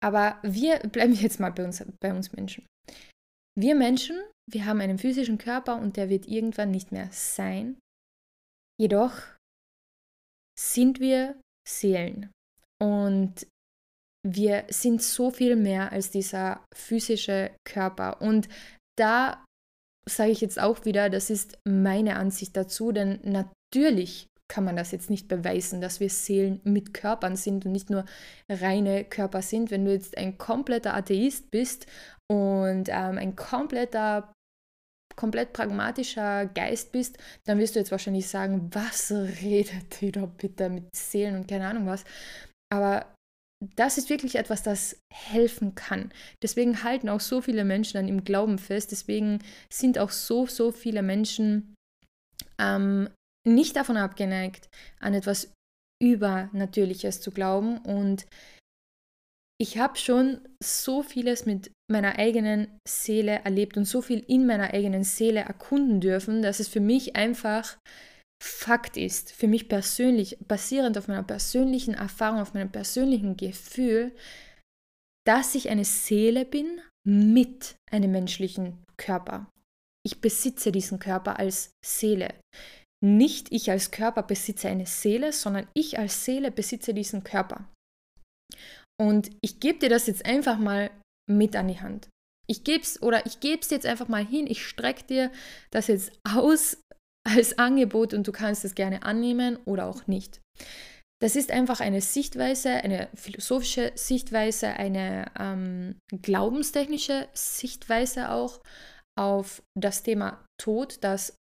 Aber wir bleiben jetzt mal bei uns, bei uns Menschen. Wir Menschen, wir haben einen physischen Körper und der wird irgendwann nicht mehr sein. Jedoch sind wir Seelen. Und wir sind so viel mehr als dieser physische Körper. Und da sage ich jetzt auch wieder, das ist meine Ansicht dazu, denn natürlich kann man das jetzt nicht beweisen, dass wir Seelen mit Körpern sind und nicht nur reine Körper sind. Wenn du jetzt ein kompletter Atheist bist und ähm, ein kompletter komplett pragmatischer Geist bist, dann wirst du jetzt wahrscheinlich sagen, was redet ihr da bitte mit Seelen und keine Ahnung was. Aber das ist wirklich etwas, das helfen kann. Deswegen halten auch so viele Menschen an im Glauben fest. Deswegen sind auch so, so viele Menschen ähm, nicht davon abgeneigt, an etwas Übernatürliches zu glauben. Und ich habe schon so vieles mit meiner eigenen Seele erlebt und so viel in meiner eigenen Seele erkunden dürfen, dass es für mich einfach Fakt ist, für mich persönlich, basierend auf meiner persönlichen Erfahrung, auf meinem persönlichen Gefühl, dass ich eine Seele bin mit einem menschlichen Körper. Ich besitze diesen Körper als Seele. Nicht ich als Körper besitze eine Seele, sondern ich als Seele besitze diesen Körper. Und ich gebe dir das jetzt einfach mal mit an die Hand. Ich gebe es oder ich gebe es jetzt einfach mal hin. Ich strecke dir das jetzt aus als Angebot und du kannst es gerne annehmen oder auch nicht. Das ist einfach eine Sichtweise, eine philosophische Sichtweise, eine ähm, glaubenstechnische Sichtweise auch auf das Thema Tod, das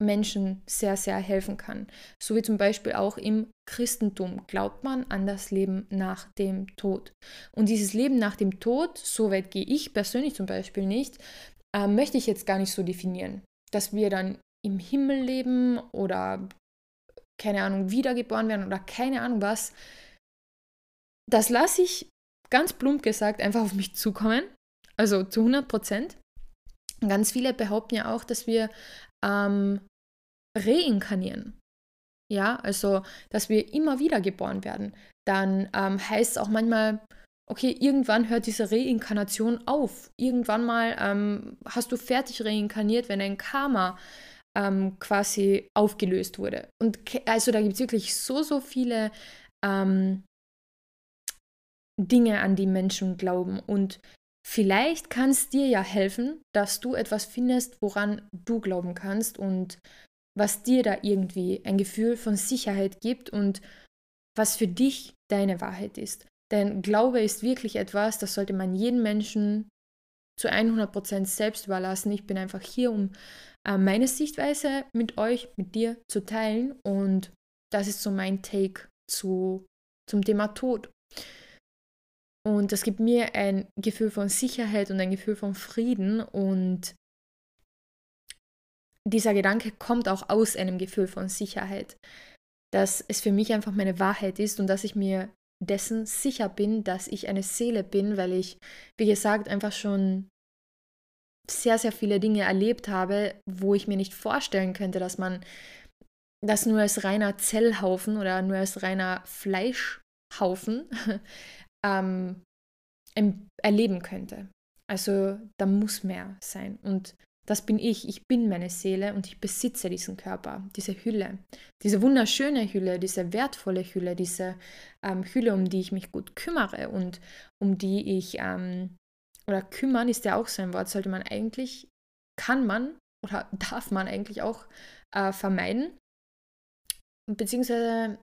Menschen sehr, sehr helfen kann. So wie zum Beispiel auch im Christentum glaubt man an das Leben nach dem Tod. Und dieses Leben nach dem Tod, so weit gehe ich persönlich zum Beispiel nicht, äh, möchte ich jetzt gar nicht so definieren. Dass wir dann im Himmel leben oder keine Ahnung, wiedergeboren werden oder keine Ahnung was. Das lasse ich ganz plump gesagt einfach auf mich zukommen. Also zu 100 Prozent. Ganz viele behaupten ja auch, dass wir ähm, reinkarnieren. Ja, also, dass wir immer wieder geboren werden. Dann ähm, heißt es auch manchmal, okay, irgendwann hört diese Reinkarnation auf. Irgendwann mal ähm, hast du fertig reinkarniert, wenn ein Karma ähm, quasi aufgelöst wurde. Und also da gibt es wirklich so, so viele ähm, Dinge, an die Menschen glauben. Und vielleicht kann es dir ja helfen, dass du etwas findest, woran du glauben kannst und was dir da irgendwie ein Gefühl von Sicherheit gibt und was für dich deine Wahrheit ist. Denn Glaube ist wirklich etwas, das sollte man jedem Menschen zu 100% selbst überlassen. Ich bin einfach hier, um äh, meine Sichtweise mit euch, mit dir zu teilen. Und das ist so mein Take zu, zum Thema Tod. Und das gibt mir ein Gefühl von Sicherheit und ein Gefühl von Frieden. Und dieser Gedanke kommt auch aus einem Gefühl von Sicherheit, dass es für mich einfach meine Wahrheit ist und dass ich mir dessen sicher bin, dass ich eine Seele bin, weil ich, wie gesagt, einfach schon sehr, sehr viele Dinge erlebt habe, wo ich mir nicht vorstellen könnte, dass man das nur als reiner Zellhaufen oder nur als reiner Fleischhaufen ähm, erleben könnte. Also da muss mehr sein. Und das bin ich. Ich bin meine Seele und ich besitze diesen Körper, diese Hülle, diese wunderschöne Hülle, diese wertvolle Hülle, diese ähm, Hülle, um die ich mich gut kümmere und um die ich ähm, oder kümmern ist ja auch so ein Wort, sollte man eigentlich, kann man oder darf man eigentlich auch äh, vermeiden. Beziehungsweise,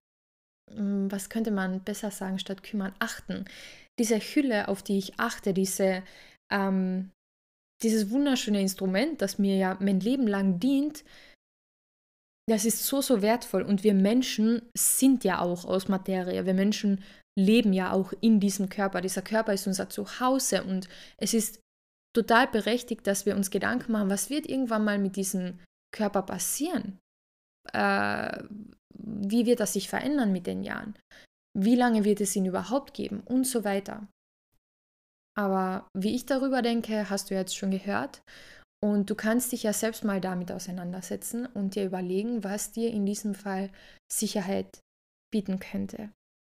hm, was könnte man besser sagen statt kümmern? Achten. Diese Hülle, auf die ich achte, diese, ähm, dieses wunderschöne Instrument, das mir ja mein Leben lang dient, das ist so, so wertvoll. Und wir Menschen sind ja auch aus Materie. Wir Menschen leben ja auch in diesem Körper. Dieser Körper ist unser Zuhause und es ist total berechtigt, dass wir uns Gedanken machen, was wird irgendwann mal mit diesem Körper passieren? Äh, wie wird das sich verändern mit den Jahren? Wie lange wird es ihn überhaupt geben? Und so weiter. Aber wie ich darüber denke, hast du jetzt schon gehört. Und du kannst dich ja selbst mal damit auseinandersetzen und dir überlegen, was dir in diesem Fall Sicherheit bieten könnte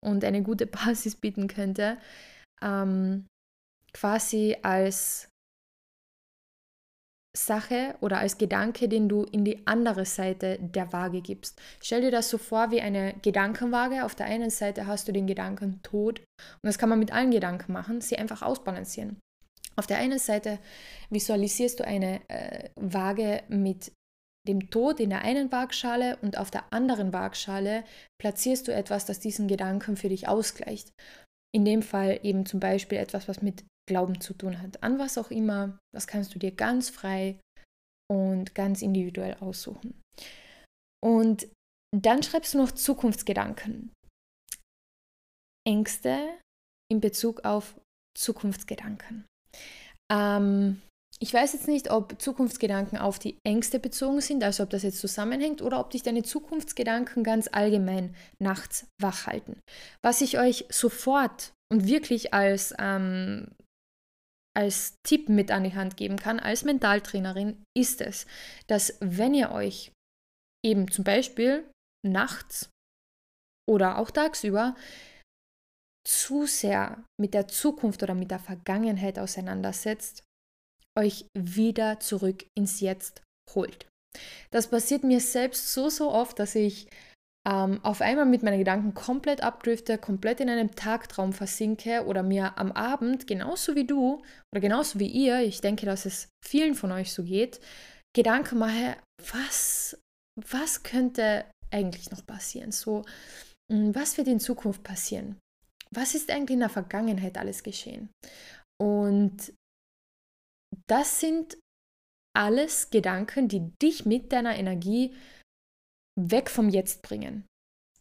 und eine gute Basis bieten könnte, ähm, quasi als Sache oder als Gedanke, den du in die andere Seite der Waage gibst. Stell dir das so vor wie eine Gedankenwaage. Auf der einen Seite hast du den Gedanken Tod und das kann man mit allen Gedanken machen, sie einfach ausbalancieren. Auf der einen Seite visualisierst du eine äh, Waage mit dem Tod in der einen Waagschale und auf der anderen Waagschale platzierst du etwas, das diesen Gedanken für dich ausgleicht. In dem Fall eben zum Beispiel etwas, was mit Glauben zu tun hat. An was auch immer, das kannst du dir ganz frei und ganz individuell aussuchen. Und dann schreibst du noch Zukunftsgedanken. Ängste in Bezug auf Zukunftsgedanken. Ähm, ich weiß jetzt nicht, ob Zukunftsgedanken auf die Ängste bezogen sind, also ob das jetzt zusammenhängt oder ob dich deine Zukunftsgedanken ganz allgemein nachts wach halten. Was ich euch sofort und wirklich als, ähm, als Tipp mit an die Hand geben kann, als Mentaltrainerin, ist es, dass wenn ihr euch eben zum Beispiel nachts oder auch tagsüber zu sehr mit der Zukunft oder mit der Vergangenheit auseinandersetzt, euch wieder zurück ins Jetzt holt. Das passiert mir selbst so, so oft, dass ich ähm, auf einmal mit meinen Gedanken komplett abdrifte, komplett in einem Tagtraum versinke oder mir am Abend, genauso wie du oder genauso wie ihr, ich denke, dass es vielen von euch so geht, Gedanken mache, was, was könnte eigentlich noch passieren? So, hm, was wird in Zukunft passieren? Was ist eigentlich in der Vergangenheit alles geschehen? Und das sind alles Gedanken, die dich mit deiner Energie weg vom Jetzt bringen.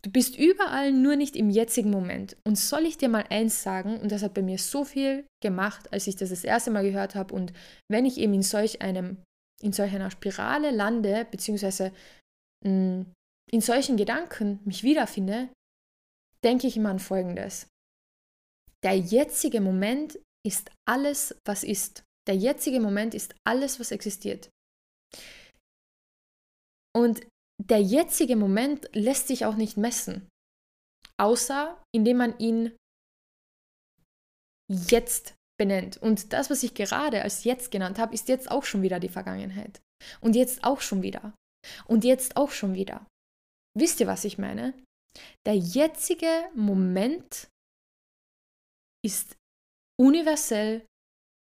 Du bist überall nur nicht im jetzigen Moment. Und soll ich dir mal eins sagen, und das hat bei mir so viel gemacht, als ich das das erste Mal gehört habe, und wenn ich eben in solch einem, in solch einer Spirale lande, beziehungsweise mm, in solchen Gedanken mich wiederfinde, denke ich immer an Folgendes. Der jetzige Moment ist alles, was ist. Der jetzige Moment ist alles, was existiert. Und der jetzige Moment lässt sich auch nicht messen, außer indem man ihn jetzt benennt. Und das, was ich gerade als jetzt genannt habe, ist jetzt auch schon wieder die Vergangenheit. Und jetzt auch schon wieder. Und jetzt auch schon wieder. Wisst ihr, was ich meine? Der jetzige Moment ist universell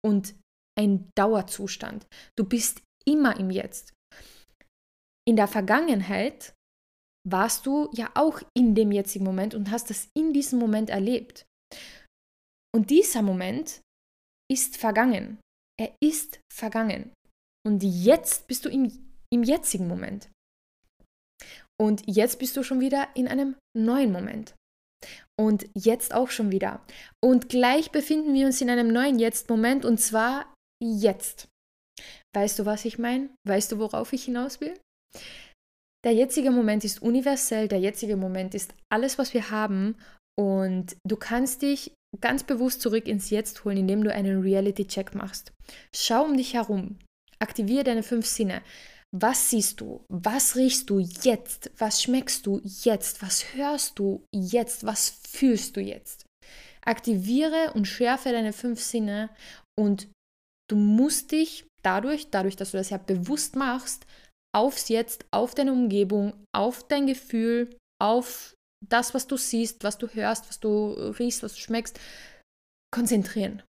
und ein Dauerzustand. Du bist immer im Jetzt. In der Vergangenheit warst du ja auch in dem jetzigen Moment und hast das in diesem Moment erlebt. Und dieser Moment ist vergangen. Er ist vergangen. Und jetzt bist du im, im jetzigen Moment. Und jetzt bist du schon wieder in einem neuen Moment. Und jetzt auch schon wieder. Und gleich befinden wir uns in einem neuen Jetzt-Moment und zwar jetzt. Weißt du, was ich meine? Weißt du, worauf ich hinaus will? Der jetzige Moment ist universell, der jetzige Moment ist alles, was wir haben und du kannst dich ganz bewusst zurück ins Jetzt holen, indem du einen Reality-Check machst. Schau um dich herum, aktiviere deine fünf Sinne. Was siehst du? Was riechst du jetzt? Was schmeckst du jetzt? Was hörst du jetzt? Was fühlst du jetzt? Aktiviere und schärfe deine fünf Sinne und du musst dich dadurch, dadurch, dass du das ja bewusst machst, aufs Jetzt, auf deine Umgebung, auf dein Gefühl, auf das, was du siehst, was du hörst, was du riechst, was du schmeckst, konzentrieren.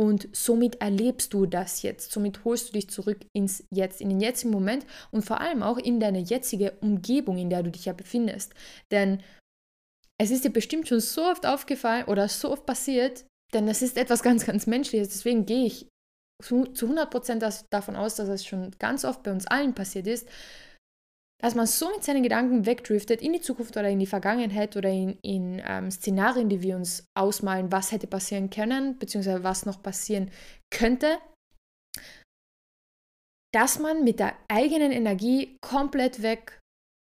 Und somit erlebst du das jetzt. Somit holst du dich zurück ins Jetzt, in den jetzigen Moment und vor allem auch in deine jetzige Umgebung, in der du dich ja befindest. Denn es ist dir bestimmt schon so oft aufgefallen oder so oft passiert, denn das ist etwas ganz, ganz Menschliches. Deswegen gehe ich zu, zu 100% davon aus, dass es schon ganz oft bei uns allen passiert ist, dass man so mit seinen Gedanken wegdriftet in die Zukunft oder in die Vergangenheit oder in, in ähm, Szenarien, die wir uns ausmalen, was hätte passieren können, beziehungsweise was noch passieren könnte, dass man mit der eigenen Energie komplett weg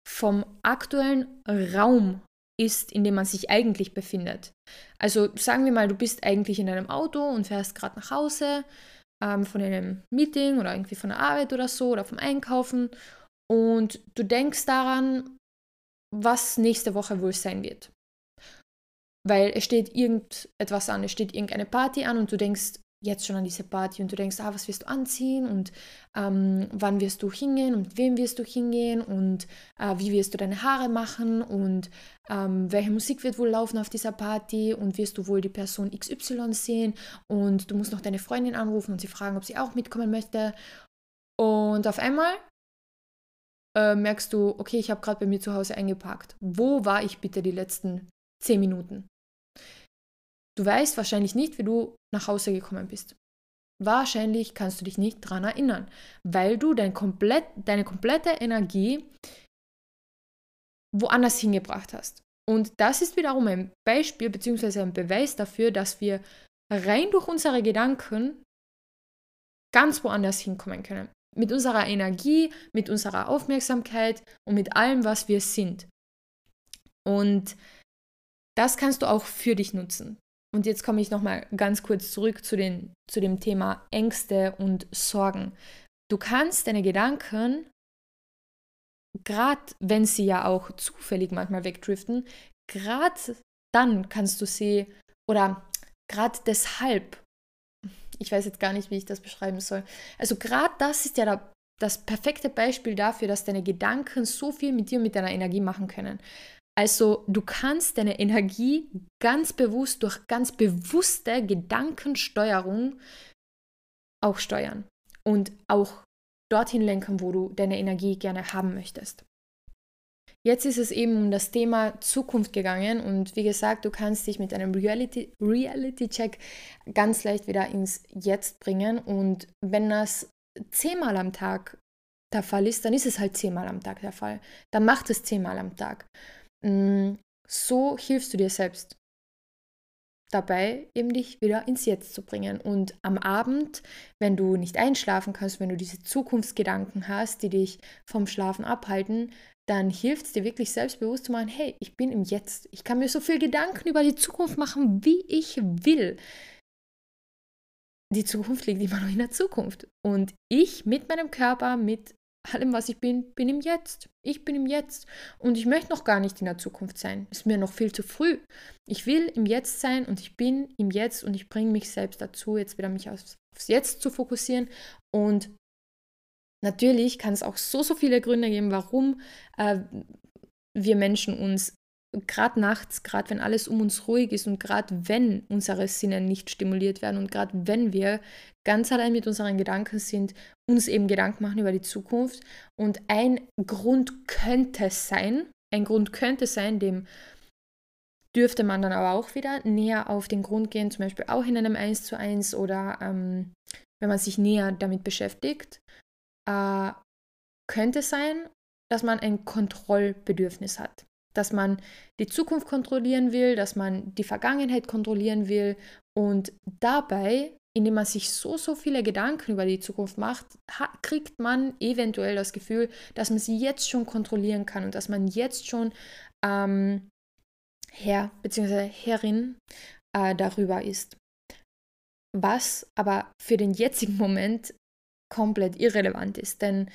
vom aktuellen Raum ist, in dem man sich eigentlich befindet. Also sagen wir mal, du bist eigentlich in einem Auto und fährst gerade nach Hause ähm, von einem Meeting oder irgendwie von der Arbeit oder so oder vom Einkaufen und du denkst daran, was nächste Woche wohl sein wird. Weil es steht irgendetwas an, es steht irgendeine Party an und du denkst jetzt schon an diese Party und du denkst, ah, was wirst du anziehen und ähm, wann wirst du hingehen und wem wirst du hingehen und äh, wie wirst du deine Haare machen und ähm, welche Musik wird wohl laufen auf dieser Party und wirst du wohl die Person XY sehen und du musst noch deine Freundin anrufen und sie fragen, ob sie auch mitkommen möchte. Und auf einmal äh, merkst du, okay, ich habe gerade bei mir zu Hause eingepackt. Wo war ich bitte die letzten zehn Minuten? Du weißt wahrscheinlich nicht, wie du nach Hause gekommen bist. Wahrscheinlich kannst du dich nicht daran erinnern, weil du dein komplett, deine komplette Energie woanders hingebracht hast. Und das ist wiederum ein Beispiel bzw. ein Beweis dafür, dass wir rein durch unsere Gedanken ganz woanders hinkommen können mit unserer Energie, mit unserer Aufmerksamkeit und mit allem, was wir sind. Und das kannst du auch für dich nutzen. Und jetzt komme ich nochmal ganz kurz zurück zu, den, zu dem Thema Ängste und Sorgen. Du kannst deine Gedanken gerade wenn sie ja auch zufällig manchmal wegdriften, gerade dann kannst du sie oder gerade deshalb, ich weiß jetzt gar nicht, wie ich das beschreiben soll. Also gerade das ist ja da, das perfekte Beispiel dafür, dass deine Gedanken so viel mit dir mit deiner Energie machen können. Also du kannst deine Energie ganz bewusst durch ganz bewusste Gedankensteuerung auch steuern und auch dorthin lenken, wo du deine Energie gerne haben möchtest. Jetzt ist es eben um das Thema Zukunft gegangen und wie gesagt, du kannst dich mit einem Reality, Reality ganz leicht wieder ins Jetzt bringen und wenn das zehnmal am Tag der Fall ist, dann ist es halt zehnmal am Tag der Fall. Dann macht es zehnmal am Tag. Mm, so hilfst du dir selbst dabei, eben dich wieder ins Jetzt zu bringen. Und am Abend, wenn du nicht einschlafen kannst, wenn du diese Zukunftsgedanken hast, die dich vom Schlafen abhalten, dann hilft es dir wirklich selbstbewusst zu machen, hey, ich bin im Jetzt. Ich kann mir so viel Gedanken über die Zukunft machen, wie ich will. Die Zukunft liegt immer noch in der Zukunft. Und ich mit meinem Körper, mit allem, was ich bin, bin im Jetzt. Ich bin im Jetzt. Und ich möchte noch gar nicht in der Zukunft sein. Ist mir noch viel zu früh. Ich will im Jetzt sein und ich bin im Jetzt und ich bringe mich selbst dazu, jetzt wieder mich aufs, aufs Jetzt zu fokussieren. Und natürlich kann es auch so, so viele Gründe geben, warum äh, wir Menschen uns gerade nachts, gerade wenn alles um uns ruhig ist und gerade wenn unsere Sinne nicht stimuliert werden und gerade wenn wir ganz allein mit unseren Gedanken sind, uns eben Gedanken machen über die Zukunft. Und ein Grund könnte sein, ein Grund könnte sein, dem dürfte man dann aber auch wieder näher auf den Grund gehen, zum Beispiel auch in einem 1 zu 1 oder ähm, wenn man sich näher damit beschäftigt, äh, könnte sein, dass man ein Kontrollbedürfnis hat dass man die Zukunft kontrollieren will, dass man die Vergangenheit kontrollieren will und dabei, indem man sich so, so viele Gedanken über die Zukunft macht, kriegt man eventuell das Gefühl, dass man sie jetzt schon kontrollieren kann und dass man jetzt schon ähm, Herr bzw. Herrin äh, darüber ist. Was aber für den jetzigen Moment komplett irrelevant ist, denn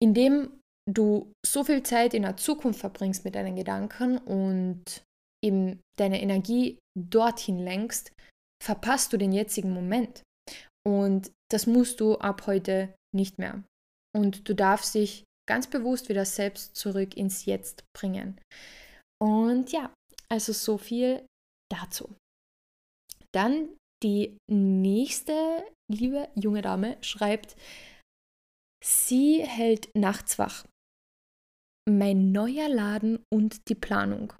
indem du so viel Zeit in der Zukunft verbringst mit deinen Gedanken und eben deine Energie dorthin lenkst, verpasst du den jetzigen Moment. Und das musst du ab heute nicht mehr. Und du darfst dich ganz bewusst wieder selbst zurück ins Jetzt bringen. Und ja, also so viel dazu. Dann die nächste liebe junge Dame schreibt, sie hält nachts wach mein neuer Laden und die Planung.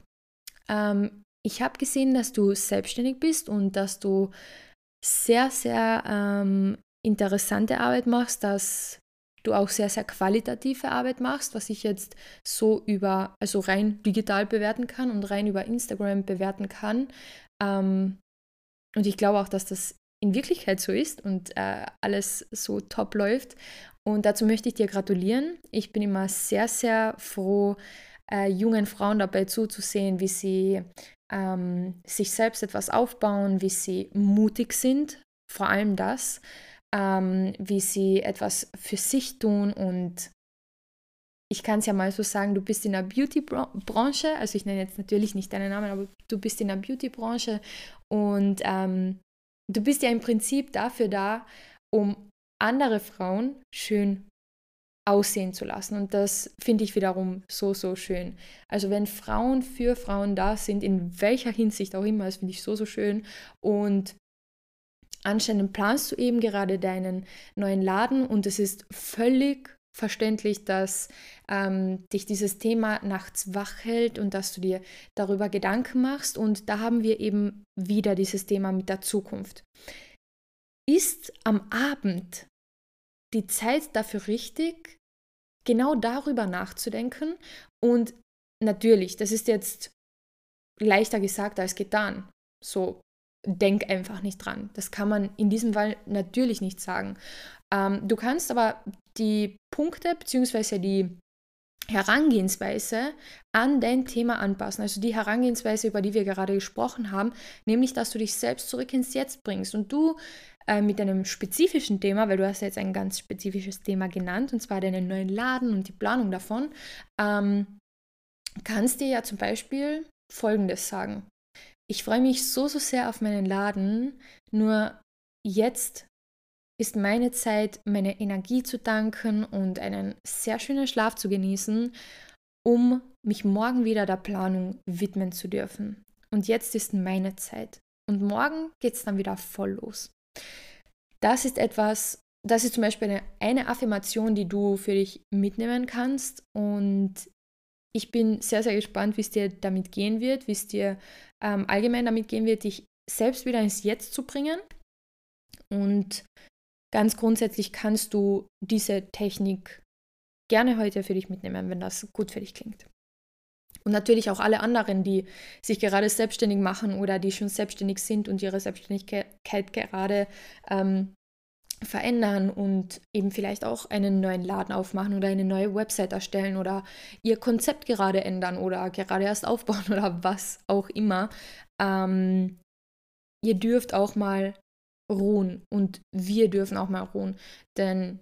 Ähm, ich habe gesehen, dass du selbstständig bist und dass du sehr, sehr ähm, interessante Arbeit machst, dass du auch sehr, sehr qualitative Arbeit machst, was ich jetzt so über, also rein digital bewerten kann und rein über Instagram bewerten kann. Ähm, und ich glaube auch, dass das in Wirklichkeit so ist und äh, alles so top läuft. Und dazu möchte ich dir gratulieren. Ich bin immer sehr, sehr froh, äh, jungen Frauen dabei zuzusehen, wie sie ähm, sich selbst etwas aufbauen, wie sie mutig sind, vor allem das, ähm, wie sie etwas für sich tun und ich kann es ja mal so sagen, du bist in der Beauty-Branche, also ich nenne jetzt natürlich nicht deinen Namen, aber du bist in der Beauty-Branche und ähm, du bist ja im Prinzip dafür da, um andere Frauen schön aussehen zu lassen. Und das finde ich wiederum so, so schön. Also wenn Frauen für Frauen da sind, in welcher Hinsicht auch immer, das finde ich so, so schön. Und anscheinend planst du eben gerade deinen neuen Laden und es ist völlig verständlich, dass ähm, dich dieses Thema nachts wach hält und dass du dir darüber Gedanken machst. Und da haben wir eben wieder dieses Thema mit der Zukunft. Ist am Abend die Zeit dafür richtig, genau darüber nachzudenken? Und natürlich, das ist jetzt leichter gesagt als getan. So, denk einfach nicht dran. Das kann man in diesem Fall natürlich nicht sagen. Ähm, du kannst aber die Punkte bzw. die Herangehensweise an dein Thema anpassen. Also die Herangehensweise, über die wir gerade gesprochen haben, nämlich, dass du dich selbst zurück ins Jetzt bringst und du äh, mit einem spezifischen Thema, weil du hast ja jetzt ein ganz spezifisches Thema genannt, und zwar deinen neuen Laden und die Planung davon, ähm, kannst dir ja zum Beispiel Folgendes sagen. Ich freue mich so, so sehr auf meinen Laden, nur jetzt ist meine Zeit, meine Energie zu danken und einen sehr schönen Schlaf zu genießen, um mich morgen wieder der Planung widmen zu dürfen. Und jetzt ist meine Zeit. Und morgen geht es dann wieder voll los. Das ist etwas, das ist zum Beispiel eine, eine Affirmation, die du für dich mitnehmen kannst. Und ich bin sehr, sehr gespannt, wie es dir damit gehen wird, wie es dir ähm, allgemein damit gehen wird, dich selbst wieder ins Jetzt zu bringen. Und Ganz grundsätzlich kannst du diese Technik gerne heute für dich mitnehmen, wenn das gut für dich klingt. Und natürlich auch alle anderen, die sich gerade selbstständig machen oder die schon selbstständig sind und ihre Selbstständigkeit gerade ähm, verändern und eben vielleicht auch einen neuen Laden aufmachen oder eine neue Website erstellen oder ihr Konzept gerade ändern oder gerade erst aufbauen oder was auch immer. Ähm, ihr dürft auch mal ruhen und wir dürfen auch mal ruhen. Denn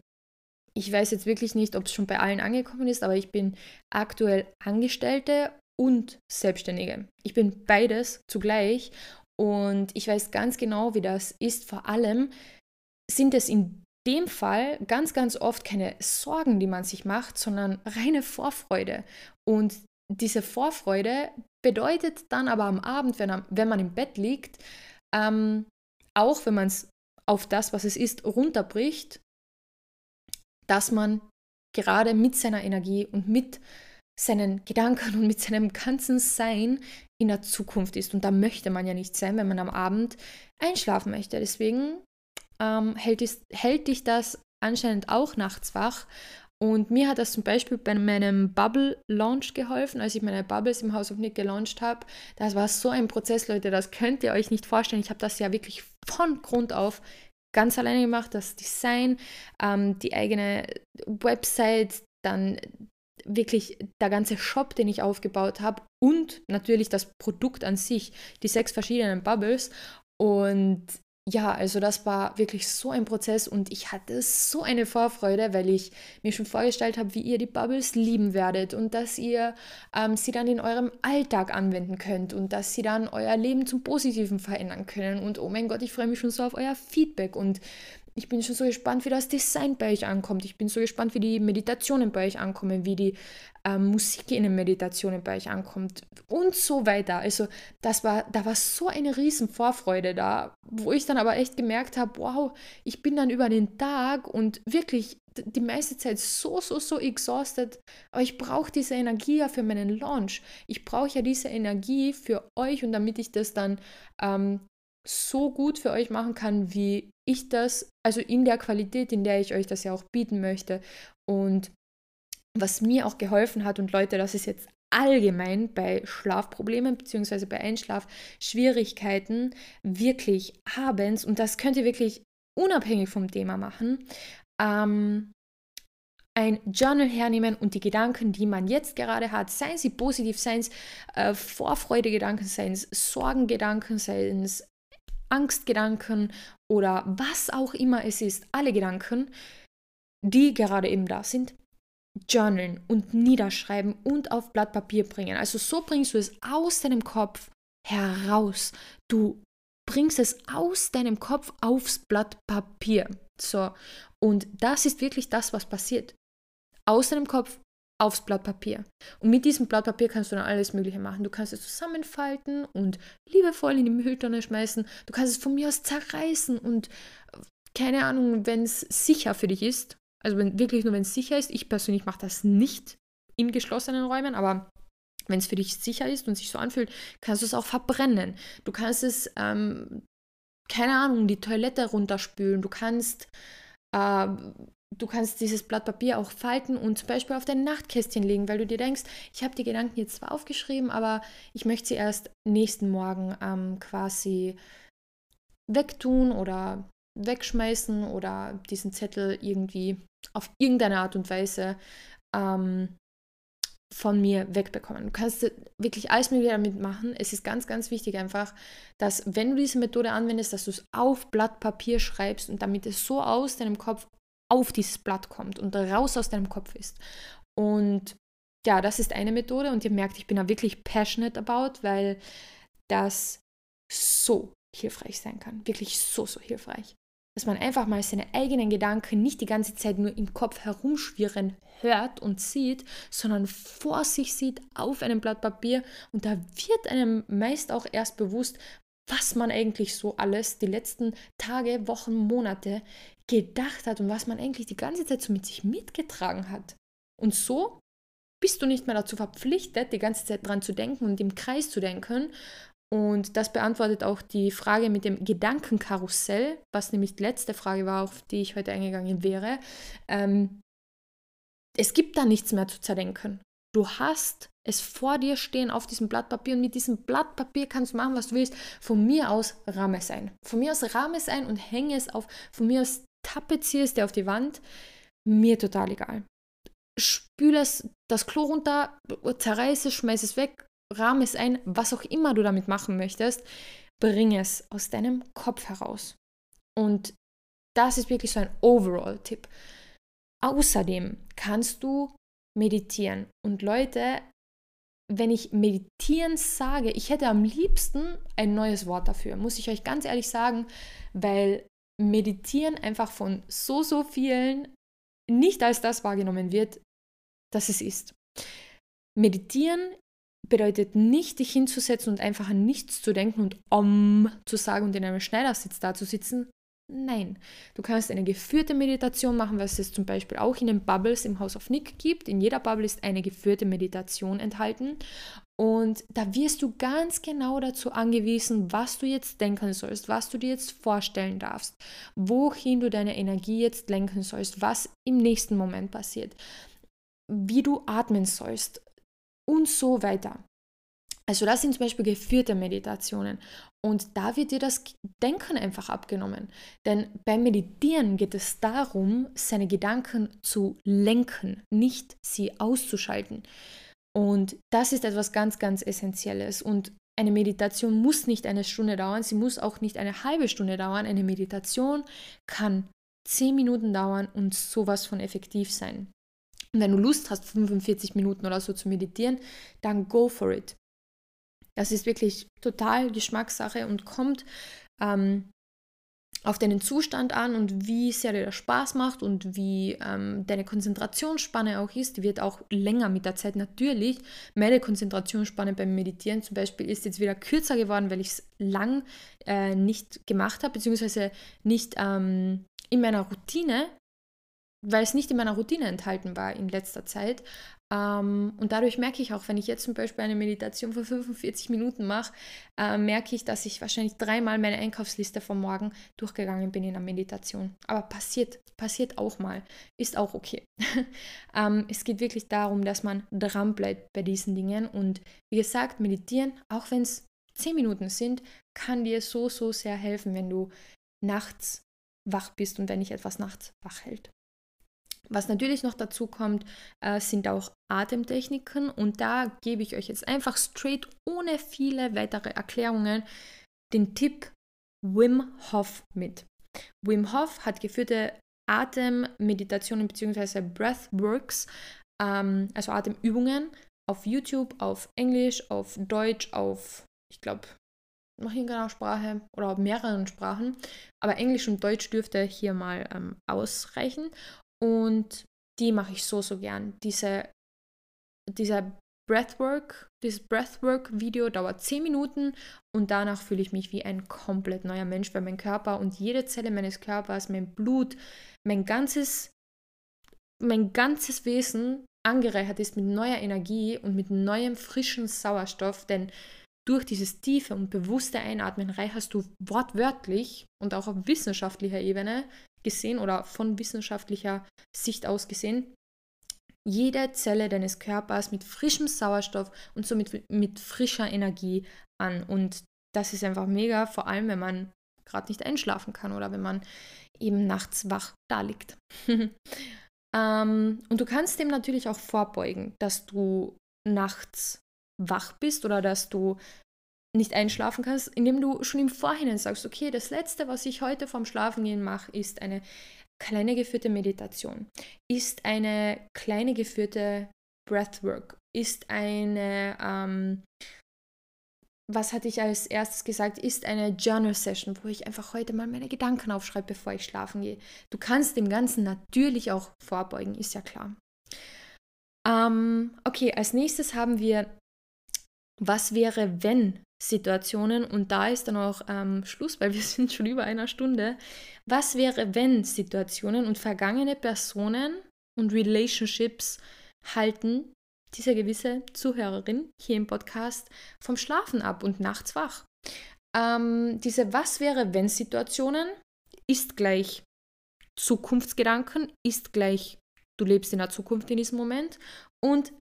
ich weiß jetzt wirklich nicht, ob es schon bei allen angekommen ist, aber ich bin aktuell Angestellte und Selbstständige. Ich bin beides zugleich und ich weiß ganz genau, wie das ist. Vor allem sind es in dem Fall ganz, ganz oft keine Sorgen, die man sich macht, sondern reine Vorfreude. Und diese Vorfreude bedeutet dann aber am Abend, wenn, wenn man im Bett liegt, ähm, auch wenn man es auf das, was es ist, runterbricht, dass man gerade mit seiner Energie und mit seinen Gedanken und mit seinem ganzen Sein in der Zukunft ist. Und da möchte man ja nicht sein, wenn man am Abend einschlafen möchte. Deswegen ähm, hält, ist, hält dich das anscheinend auch nachts wach. Und mir hat das zum Beispiel bei meinem Bubble-Launch geholfen, als ich meine Bubbles im House of Nick gelauncht habe. Das war so ein Prozess, Leute, das könnt ihr euch nicht vorstellen. Ich habe das ja wirklich von Grund auf ganz alleine gemacht, das Design, ähm, die eigene Website, dann wirklich der ganze Shop, den ich aufgebaut habe und natürlich das Produkt an sich, die sechs verschiedenen Bubbles. Und ja, also das war wirklich so ein Prozess und ich hatte so eine Vorfreude, weil ich mir schon vorgestellt habe, wie ihr die Bubbles lieben werdet und dass ihr ähm, sie dann in eurem Alltag anwenden könnt und dass sie dann euer Leben zum Positiven verändern können. Und oh mein Gott, ich freue mich schon so auf euer Feedback und ich bin schon so gespannt, wie das Design bei euch ankommt. Ich bin so gespannt, wie die Meditationen bei euch ankommen, wie die ähm, Musik in den Meditationen bei euch ankommt und so weiter. Also das war, da war so eine riesen Vorfreude da, wo ich dann aber echt gemerkt habe, wow, ich bin dann über den Tag und wirklich die meiste Zeit so, so, so exhausted, aber ich brauche diese Energie ja für meinen Launch. Ich brauche ja diese Energie für euch und damit ich das dann ähm, so gut für euch machen kann, wie ich das, also in der Qualität, in der ich euch das ja auch bieten möchte. Und was mir auch geholfen hat, und Leute, das ist jetzt allgemein bei Schlafproblemen bzw. bei Einschlafschwierigkeiten wirklich abends, und das könnt ihr wirklich unabhängig vom Thema machen, ähm, ein Journal hernehmen und die Gedanken, die man jetzt gerade hat, seien sie positiv, seien es äh, Vorfreude-Gedanken, seien es Sorgengedanken, seien es Angstgedanken oder was auch immer es ist, alle Gedanken, die gerade eben da sind, journalen und niederschreiben und auf Blatt Papier bringen. Also so bringst du es aus deinem Kopf heraus. Du bringst es aus deinem Kopf aufs Blatt Papier. So, und das ist wirklich das, was passiert. Aus deinem Kopf aufs Blatt Papier. Und mit diesem Blatt Papier kannst du dann alles Mögliche machen. Du kannst es zusammenfalten und liebevoll in die Mülltonne schmeißen. Du kannst es von mir aus zerreißen und keine Ahnung, wenn es sicher für dich ist. Also wenn wirklich nur wenn es sicher ist. Ich persönlich mache das nicht in geschlossenen Räumen, aber wenn es für dich sicher ist und sich so anfühlt, kannst du es auch verbrennen. Du kannst es, ähm, keine Ahnung, die Toilette runterspülen. Du kannst äh, du kannst dieses Blatt Papier auch falten und zum Beispiel auf dein Nachtkästchen legen, weil du dir denkst, ich habe die Gedanken jetzt zwar aufgeschrieben, aber ich möchte sie erst nächsten Morgen ähm, quasi wegtun oder wegschmeißen oder diesen Zettel irgendwie auf irgendeine Art und Weise ähm, von mir wegbekommen. Du kannst wirklich alles Mögliche damit machen. Es ist ganz, ganz wichtig einfach, dass wenn du diese Methode anwendest, dass du es auf Blatt Papier schreibst und damit es so aus deinem Kopf auf dieses Blatt kommt und raus aus deinem Kopf ist. Und ja, das ist eine Methode und ihr merkt, ich bin da wirklich passionate about, weil das so hilfreich sein kann. Wirklich so, so hilfreich. Dass man einfach mal seine eigenen Gedanken nicht die ganze Zeit nur im Kopf herumschwirren hört und sieht, sondern vor sich sieht auf einem Blatt Papier und da wird einem meist auch erst bewusst, was man eigentlich so alles die letzten Tage, Wochen, Monate gedacht hat und was man eigentlich die ganze Zeit so mit sich mitgetragen hat. Und so bist du nicht mehr dazu verpflichtet, die ganze Zeit dran zu denken und im Kreis zu denken. Und das beantwortet auch die Frage mit dem Gedankenkarussell, was nämlich die letzte Frage war, auf die ich heute eingegangen wäre. Ähm, es gibt da nichts mehr zu zerdenken. Du hast es vor dir stehen auf diesem Blatt Papier und mit diesem Blatt Papier kannst du machen, was du willst. Von mir aus rahme es ein. Von mir aus rahme es ein und hänge es auf. Von mir aus tapeziere es dir auf die Wand. Mir total egal. Spüle es das Klo runter, zerreiße es, schmeiß es weg, rahme es ein, was auch immer du damit machen möchtest. Bring es aus deinem Kopf heraus. Und das ist wirklich so ein Overall-Tipp. Außerdem kannst du meditieren. Und Leute, wenn ich meditieren sage, ich hätte am liebsten ein neues Wort dafür, muss ich euch ganz ehrlich sagen, weil meditieren einfach von so, so vielen nicht als das wahrgenommen wird, das es ist. Meditieren bedeutet nicht, dich hinzusetzen und einfach an nichts zu denken und om zu sagen und in einem Schneidersitz da zu sitzen, Nein, du kannst eine geführte Meditation machen, was es zum Beispiel auch in den Bubbles im House of Nick gibt. In jeder Bubble ist eine geführte Meditation enthalten. Und da wirst du ganz genau dazu angewiesen, was du jetzt denken sollst, was du dir jetzt vorstellen darfst, wohin du deine Energie jetzt lenken sollst, was im nächsten Moment passiert, wie du atmen sollst und so weiter. Also das sind zum Beispiel geführte Meditationen. Und da wird dir das Denken einfach abgenommen. Denn beim Meditieren geht es darum, seine Gedanken zu lenken, nicht sie auszuschalten. Und das ist etwas ganz, ganz Essentielles. Und eine Meditation muss nicht eine Stunde dauern, sie muss auch nicht eine halbe Stunde dauern. Eine Meditation kann zehn Minuten dauern und sowas von effektiv sein. Und wenn du Lust hast, 45 Minuten oder so zu meditieren, dann go for it. Das ist wirklich total Geschmackssache und kommt ähm, auf deinen Zustand an und wie sehr dir das Spaß macht und wie ähm, deine Konzentrationsspanne auch ist. Die wird auch länger mit der Zeit natürlich. Meine Konzentrationsspanne beim Meditieren zum Beispiel ist jetzt wieder kürzer geworden, weil ich es lang äh, nicht gemacht habe, beziehungsweise nicht ähm, in meiner Routine, weil es nicht in meiner Routine enthalten war in letzter Zeit. Ähm, und dadurch merke ich auch, wenn ich jetzt zum Beispiel eine Meditation von 45 Minuten mache, äh, merke ich, dass ich wahrscheinlich dreimal meine Einkaufsliste vom Morgen durchgegangen bin in der Meditation. Aber passiert, passiert auch mal, ist auch okay. ähm, es geht wirklich darum, dass man dran bleibt bei diesen Dingen. Und wie gesagt, meditieren, auch wenn es 10 Minuten sind, kann dir so, so sehr helfen, wenn du nachts wach bist und wenn dich etwas nachts wach hält. Was natürlich noch dazu kommt, äh, sind auch Atemtechniken und da gebe ich euch jetzt einfach straight ohne viele weitere Erklärungen den Tipp Wim Hof mit. Wim Hof hat geführte Atemmeditationen bzw. Breathworks, ähm, also Atemübungen auf YouTube, auf Englisch, auf Deutsch, auf, ich glaube, noch irgendeiner Sprache oder auf mehreren Sprachen. Aber Englisch und Deutsch dürfte hier mal ähm, ausreichen. Und die mache ich so, so gern. Diese, dieser Breathwork, dieses Breathwork-Video dauert 10 Minuten und danach fühle ich mich wie ein komplett neuer Mensch, weil mein Körper und jede Zelle meines Körpers, mein Blut, mein ganzes, mein ganzes Wesen angereichert ist mit neuer Energie und mit neuem frischen Sauerstoff, denn durch dieses tiefe und bewusste Einatmen reicherst du wortwörtlich und auch auf wissenschaftlicher Ebene gesehen oder von wissenschaftlicher Sicht aus gesehen, jede Zelle deines Körpers mit frischem Sauerstoff und somit mit frischer Energie an. Und das ist einfach mega, vor allem wenn man gerade nicht einschlafen kann oder wenn man eben nachts wach da liegt. Ähm, und du kannst dem natürlich auch vorbeugen, dass du nachts wach bist oder dass du nicht einschlafen kannst, indem du schon im Vorhinein sagst, okay, das Letzte, was ich heute vorm Schlafengehen mache, ist eine kleine geführte Meditation, ist eine kleine geführte Breathwork, ist eine, ähm, was hatte ich als erstes gesagt, ist eine Journal Session, wo ich einfach heute mal meine Gedanken aufschreibe, bevor ich schlafen gehe. Du kannst dem Ganzen natürlich auch vorbeugen, ist ja klar. Ähm, okay, als nächstes haben wir, was wäre, wenn Situationen und da ist dann auch ähm, Schluss, weil wir sind schon über einer Stunde. Was wäre, wenn Situationen und vergangene Personen und Relationships halten diese gewisse Zuhörerin hier im Podcast vom Schlafen ab und nachts wach? Ähm, diese Was wäre, wenn Situationen ist gleich Zukunftsgedanken, ist gleich du lebst in der Zukunft in diesem Moment und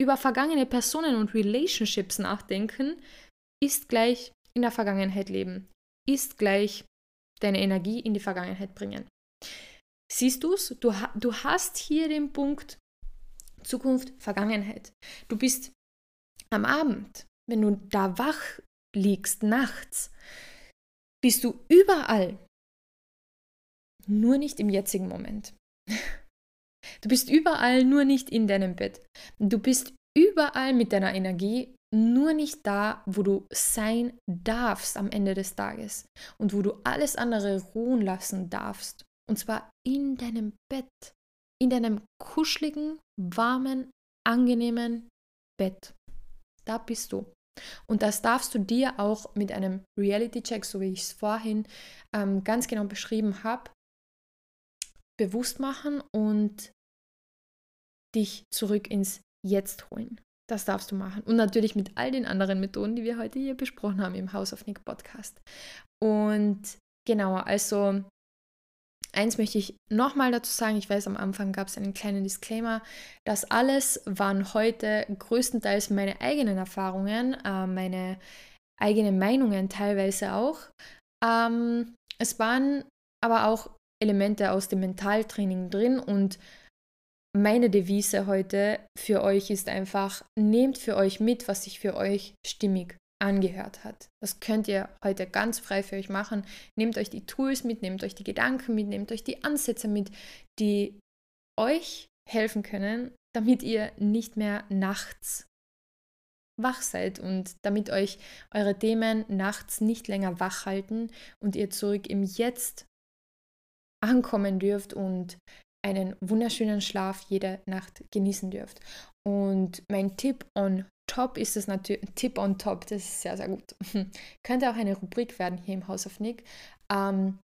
über vergangene Personen und Relationships nachdenken, ist gleich in der Vergangenheit leben, ist gleich deine Energie in die Vergangenheit bringen. Siehst du's? Du, du hast hier den Punkt Zukunft, Vergangenheit. Du bist am Abend, wenn du da wach liegst, nachts, bist du überall, nur nicht im jetzigen Moment. Du bist überall, nur nicht in deinem Bett. Du bist überall mit deiner Energie nur nicht da, wo du sein darfst am Ende des Tages und wo du alles andere ruhen lassen darfst. Und zwar in deinem Bett, in deinem kuscheligen, warmen, angenehmen Bett. Da bist du. Und das darfst du dir auch mit einem Reality-Check, so wie ich es vorhin ähm, ganz genau beschrieben habe, bewusst machen und dich zurück ins Jetzt holen. Das darfst du machen. Und natürlich mit all den anderen Methoden, die wir heute hier besprochen haben im House of Nick Podcast. Und genau, also eins möchte ich nochmal dazu sagen. Ich weiß, am Anfang gab es einen kleinen Disclaimer. Das alles waren heute größtenteils meine eigenen Erfahrungen, äh, meine eigenen Meinungen teilweise auch. Ähm, es waren aber auch Elemente aus dem Mentaltraining drin und meine Devise heute für euch ist einfach, nehmt für euch mit, was sich für euch stimmig angehört hat. Das könnt ihr heute ganz frei für euch machen. Nehmt euch die Tools mit, nehmt euch die Gedanken mit, nehmt euch die Ansätze mit, die euch helfen können, damit ihr nicht mehr nachts wach seid und damit euch eure Themen nachts nicht länger wach halten und ihr zurück im Jetzt ankommen dürft und einen wunderschönen Schlaf jede Nacht genießen dürft. Und mein Tipp on top ist es natürlich, Tipp on top, das ist sehr, sehr gut. Könnte auch eine Rubrik werden hier im House of Nick. Ähm,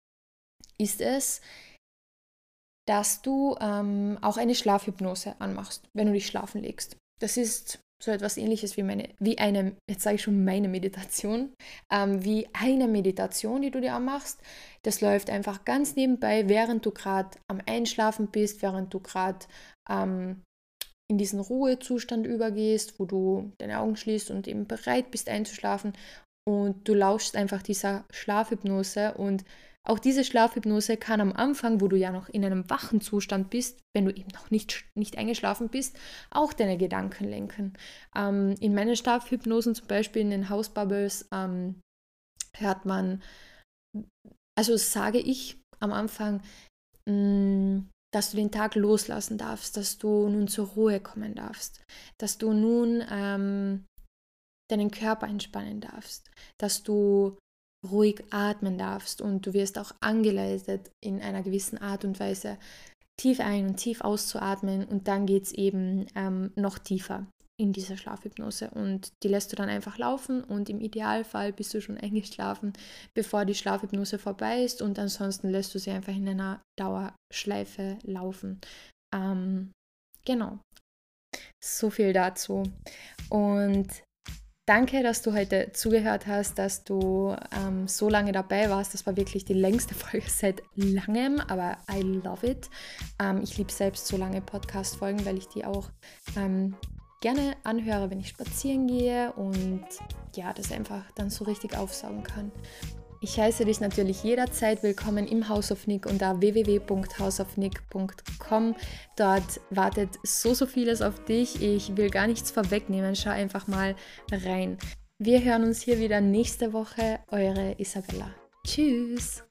ist es, dass du ähm, auch eine Schlafhypnose anmachst, wenn du dich schlafen legst. Das ist so etwas ähnliches wie, meine, wie eine, jetzt sage ich schon meine Meditation, ähm, wie eine Meditation, die du dir anmachst. Das läuft einfach ganz nebenbei, während du gerade am Einschlafen bist, während du gerade ähm, in diesen Ruhezustand übergehst, wo du deine Augen schließt und eben bereit bist einzuschlafen. Und du lauschst einfach dieser Schlafhypnose und auch diese Schlafhypnose kann am Anfang, wo du ja noch in einem wachen Zustand bist, wenn du eben noch nicht, nicht eingeschlafen bist, auch deine Gedanken lenken. Ähm, in meinen Schlafhypnosen, zum Beispiel in den House Bubbles, ähm, hört man, also sage ich am Anfang, mh, mm, dass du den Tag loslassen darfst, dass du nun zur Ruhe kommen darfst, dass du nun ähm, deinen Körper entspannen darfst, dass du ruhig atmen darfst und du wirst auch angeleitet, in einer gewissen Art und Weise tief ein und tief auszuatmen und dann geht es eben ähm, noch tiefer in dieser Schlafhypnose und die lässt du dann einfach laufen und im Idealfall bist du schon eingeschlafen, bevor die Schlafhypnose vorbei ist und ansonsten lässt du sie einfach in einer Dauerschleife laufen. Ähm, genau. So viel dazu. Und Danke, dass du heute zugehört hast, dass du ähm, so lange dabei warst. Das war wirklich die längste Folge seit langem, aber I love it. Ähm, ich liebe selbst so lange Podcast-Folgen, weil ich die auch ähm, gerne anhöre, wenn ich spazieren gehe und ja, das einfach dann so richtig aufsaugen kann. Ich heiße dich natürlich jederzeit willkommen im House of Nick unter www.houseofnick.com. Dort wartet so, so vieles auf dich. Ich will gar nichts vorwegnehmen. Schau einfach mal rein. Wir hören uns hier wieder nächste Woche. Eure Isabella. Tschüss.